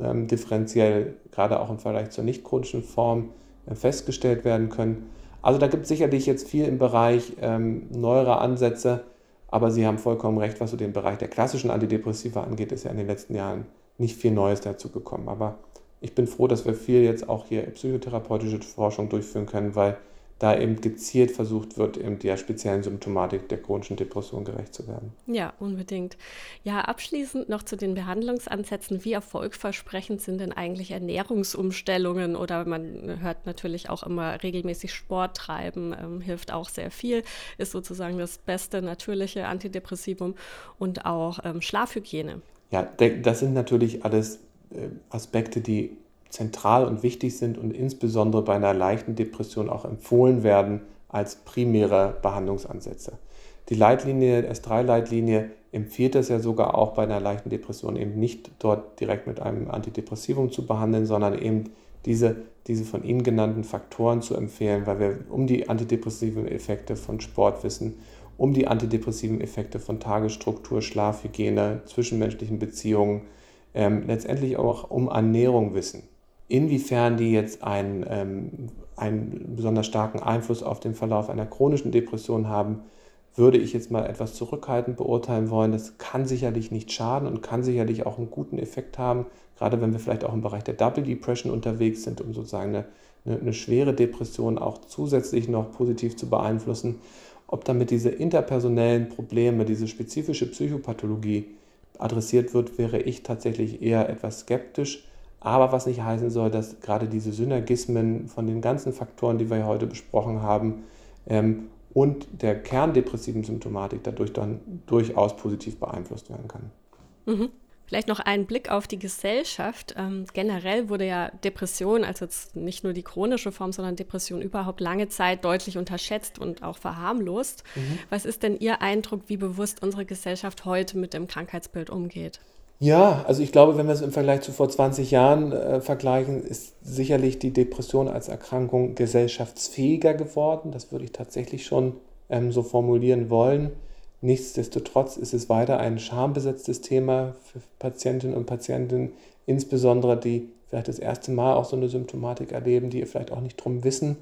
ähm, differenziell, gerade auch im Vergleich zur nicht chronischen Form, äh, festgestellt werden können. Also da gibt es sicherlich jetzt viel im Bereich ähm, neuerer Ansätze, aber Sie haben vollkommen recht, was so den Bereich der klassischen Antidepressiva angeht, ist ja in den letzten Jahren nicht viel Neues dazu gekommen. Aber ich bin froh, dass wir viel jetzt auch hier psychotherapeutische Forschung durchführen können, weil da eben gezielt versucht wird, eben der speziellen Symptomatik der chronischen Depression gerecht zu werden. Ja, unbedingt. Ja, abschließend noch zu den Behandlungsansätzen. Wie erfolgversprechend sind denn eigentlich Ernährungsumstellungen oder man hört natürlich auch immer regelmäßig Sport treiben, ähm, hilft auch sehr viel, ist sozusagen das beste natürliche Antidepressivum und auch ähm, Schlafhygiene. Ja, das sind natürlich alles äh, Aspekte, die zentral und wichtig sind und insbesondere bei einer leichten Depression auch empfohlen werden als primäre Behandlungsansätze. Die Leitlinie, S3-Leitlinie empfiehlt es ja sogar auch bei einer leichten Depression eben nicht dort direkt mit einem Antidepressivum zu behandeln, sondern eben diese, diese von Ihnen genannten Faktoren zu empfehlen, weil wir um die antidepressiven Effekte von Sport wissen, um die antidepressiven Effekte von Tagesstruktur, Schlafhygiene, zwischenmenschlichen Beziehungen, ähm, letztendlich auch um Ernährung wissen. Inwiefern die jetzt einen, ähm, einen besonders starken Einfluss auf den Verlauf einer chronischen Depression haben, würde ich jetzt mal etwas zurückhaltend beurteilen wollen. Das kann sicherlich nicht schaden und kann sicherlich auch einen guten Effekt haben, gerade wenn wir vielleicht auch im Bereich der Double Depression unterwegs sind, um sozusagen eine, eine, eine schwere Depression auch zusätzlich noch positiv zu beeinflussen. Ob damit diese interpersonellen Probleme, diese spezifische Psychopathologie adressiert wird, wäre ich tatsächlich eher etwas skeptisch. Aber was nicht heißen soll, dass gerade diese Synergismen von den ganzen Faktoren, die wir heute besprochen haben, ähm, und der kerndepressiven Symptomatik dadurch dann durchaus positiv beeinflusst werden kann. Mhm. Vielleicht noch ein Blick auf die Gesellschaft. Ähm, generell wurde ja Depression, also jetzt nicht nur die chronische Form, sondern Depression überhaupt lange Zeit deutlich unterschätzt und auch verharmlost. Mhm. Was ist denn Ihr Eindruck, wie bewusst unsere Gesellschaft heute mit dem Krankheitsbild umgeht? Ja, also ich glaube, wenn wir es im Vergleich zu vor 20 Jahren äh, vergleichen, ist sicherlich die Depression als Erkrankung gesellschaftsfähiger geworden. Das würde ich tatsächlich schon ähm, so formulieren wollen. Nichtsdestotrotz ist es weiter ein schambesetztes Thema für Patientinnen und Patienten, insbesondere die vielleicht das erste Mal auch so eine Symptomatik erleben, die vielleicht auch nicht drum wissen.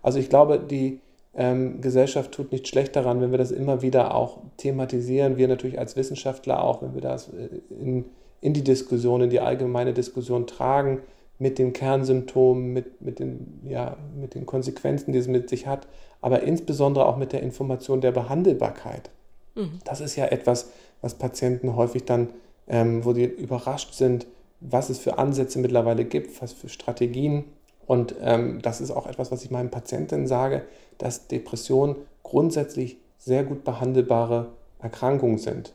Also ich glaube, die ähm, Gesellschaft tut nicht schlecht daran, wenn wir das immer wieder auch thematisieren. Wir natürlich als Wissenschaftler auch, wenn wir das äh, in, in die Diskussion, in die allgemeine Diskussion tragen, mit den Kernsymptomen, mit, mit, den, ja, mit den Konsequenzen, die es mit sich hat, aber insbesondere auch mit der Information der Behandelbarkeit. Mhm. Das ist ja etwas, was Patienten häufig dann, ähm, wo die überrascht sind, was es für Ansätze mittlerweile gibt, was für Strategien. Und ähm, das ist auch etwas, was ich meinen Patientinnen sage, dass Depressionen grundsätzlich sehr gut behandelbare Erkrankungen sind.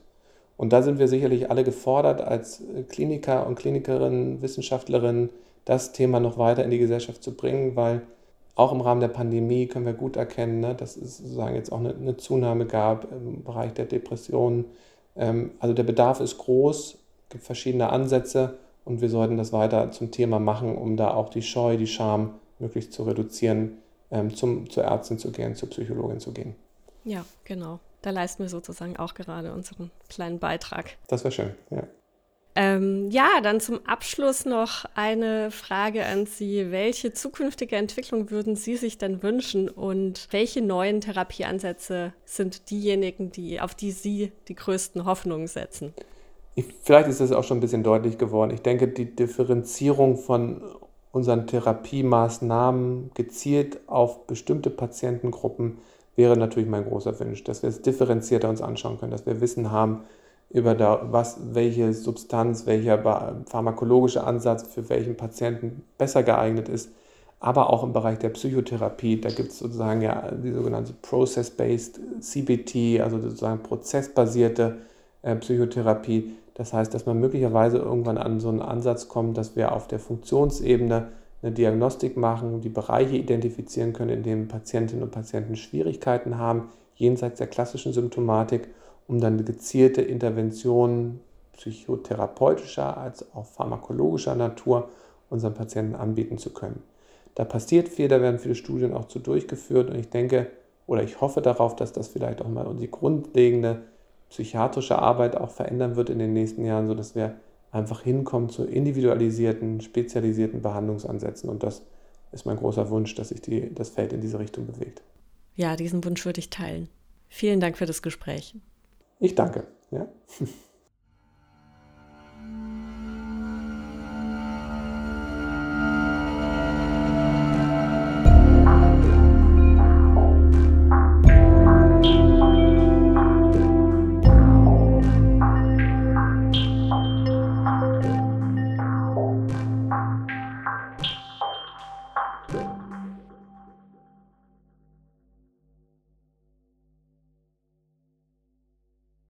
Und da sind wir sicherlich alle gefordert, als Kliniker und Klinikerinnen, Wissenschaftlerinnen, das Thema noch weiter in die Gesellschaft zu bringen, weil auch im Rahmen der Pandemie können wir gut erkennen, ne, dass es sozusagen jetzt auch eine, eine Zunahme gab im Bereich der Depressionen. Ähm, also der Bedarf ist groß, es gibt verschiedene Ansätze und wir sollten das weiter zum Thema machen, um da auch die Scheu, die Scham möglichst zu reduzieren, ähm, zum, zur Ärztin zu gehen, zur Psychologin zu gehen. Ja, genau. Da leisten wir sozusagen auch gerade unseren kleinen Beitrag. Das wäre schön, ja. Ähm, ja, dann zum Abschluss noch eine Frage an Sie. Welche zukünftige Entwicklung würden Sie sich denn wünschen und welche neuen Therapieansätze sind diejenigen, die, auf die Sie die größten Hoffnungen setzen? Ich, vielleicht ist das auch schon ein bisschen deutlich geworden. Ich denke, die Differenzierung von unseren Therapiemaßnahmen gezielt auf bestimmte Patientengruppen wäre natürlich mein großer Wunsch, dass wir es differenzierter uns anschauen können, dass wir Wissen haben, über da, was, welche Substanz, welcher pharmakologische Ansatz für welchen Patienten besser geeignet ist. Aber auch im Bereich der Psychotherapie, da gibt es sozusagen ja die sogenannte Process-Based CBT, also sozusagen prozessbasierte äh, Psychotherapie. Das heißt, dass man möglicherweise irgendwann an so einen Ansatz kommt, dass wir auf der Funktionsebene eine Diagnostik machen, die Bereiche identifizieren können, in denen Patientinnen und Patienten Schwierigkeiten haben, jenseits der klassischen Symptomatik um dann gezielte Interventionen psychotherapeutischer als auch pharmakologischer Natur unseren Patienten anbieten zu können. Da passiert viel, da werden viele Studien auch zu durchgeführt und ich denke oder ich hoffe darauf, dass das vielleicht auch mal die grundlegende psychiatrische Arbeit auch verändern wird in den nächsten Jahren, sodass wir einfach hinkommen zu individualisierten, spezialisierten Behandlungsansätzen und das ist mein großer Wunsch, dass sich die, das Feld in diese Richtung bewegt. Ja, diesen Wunsch würde ich teilen. Vielen Dank für das Gespräch. Ich danke. Ja. [laughs]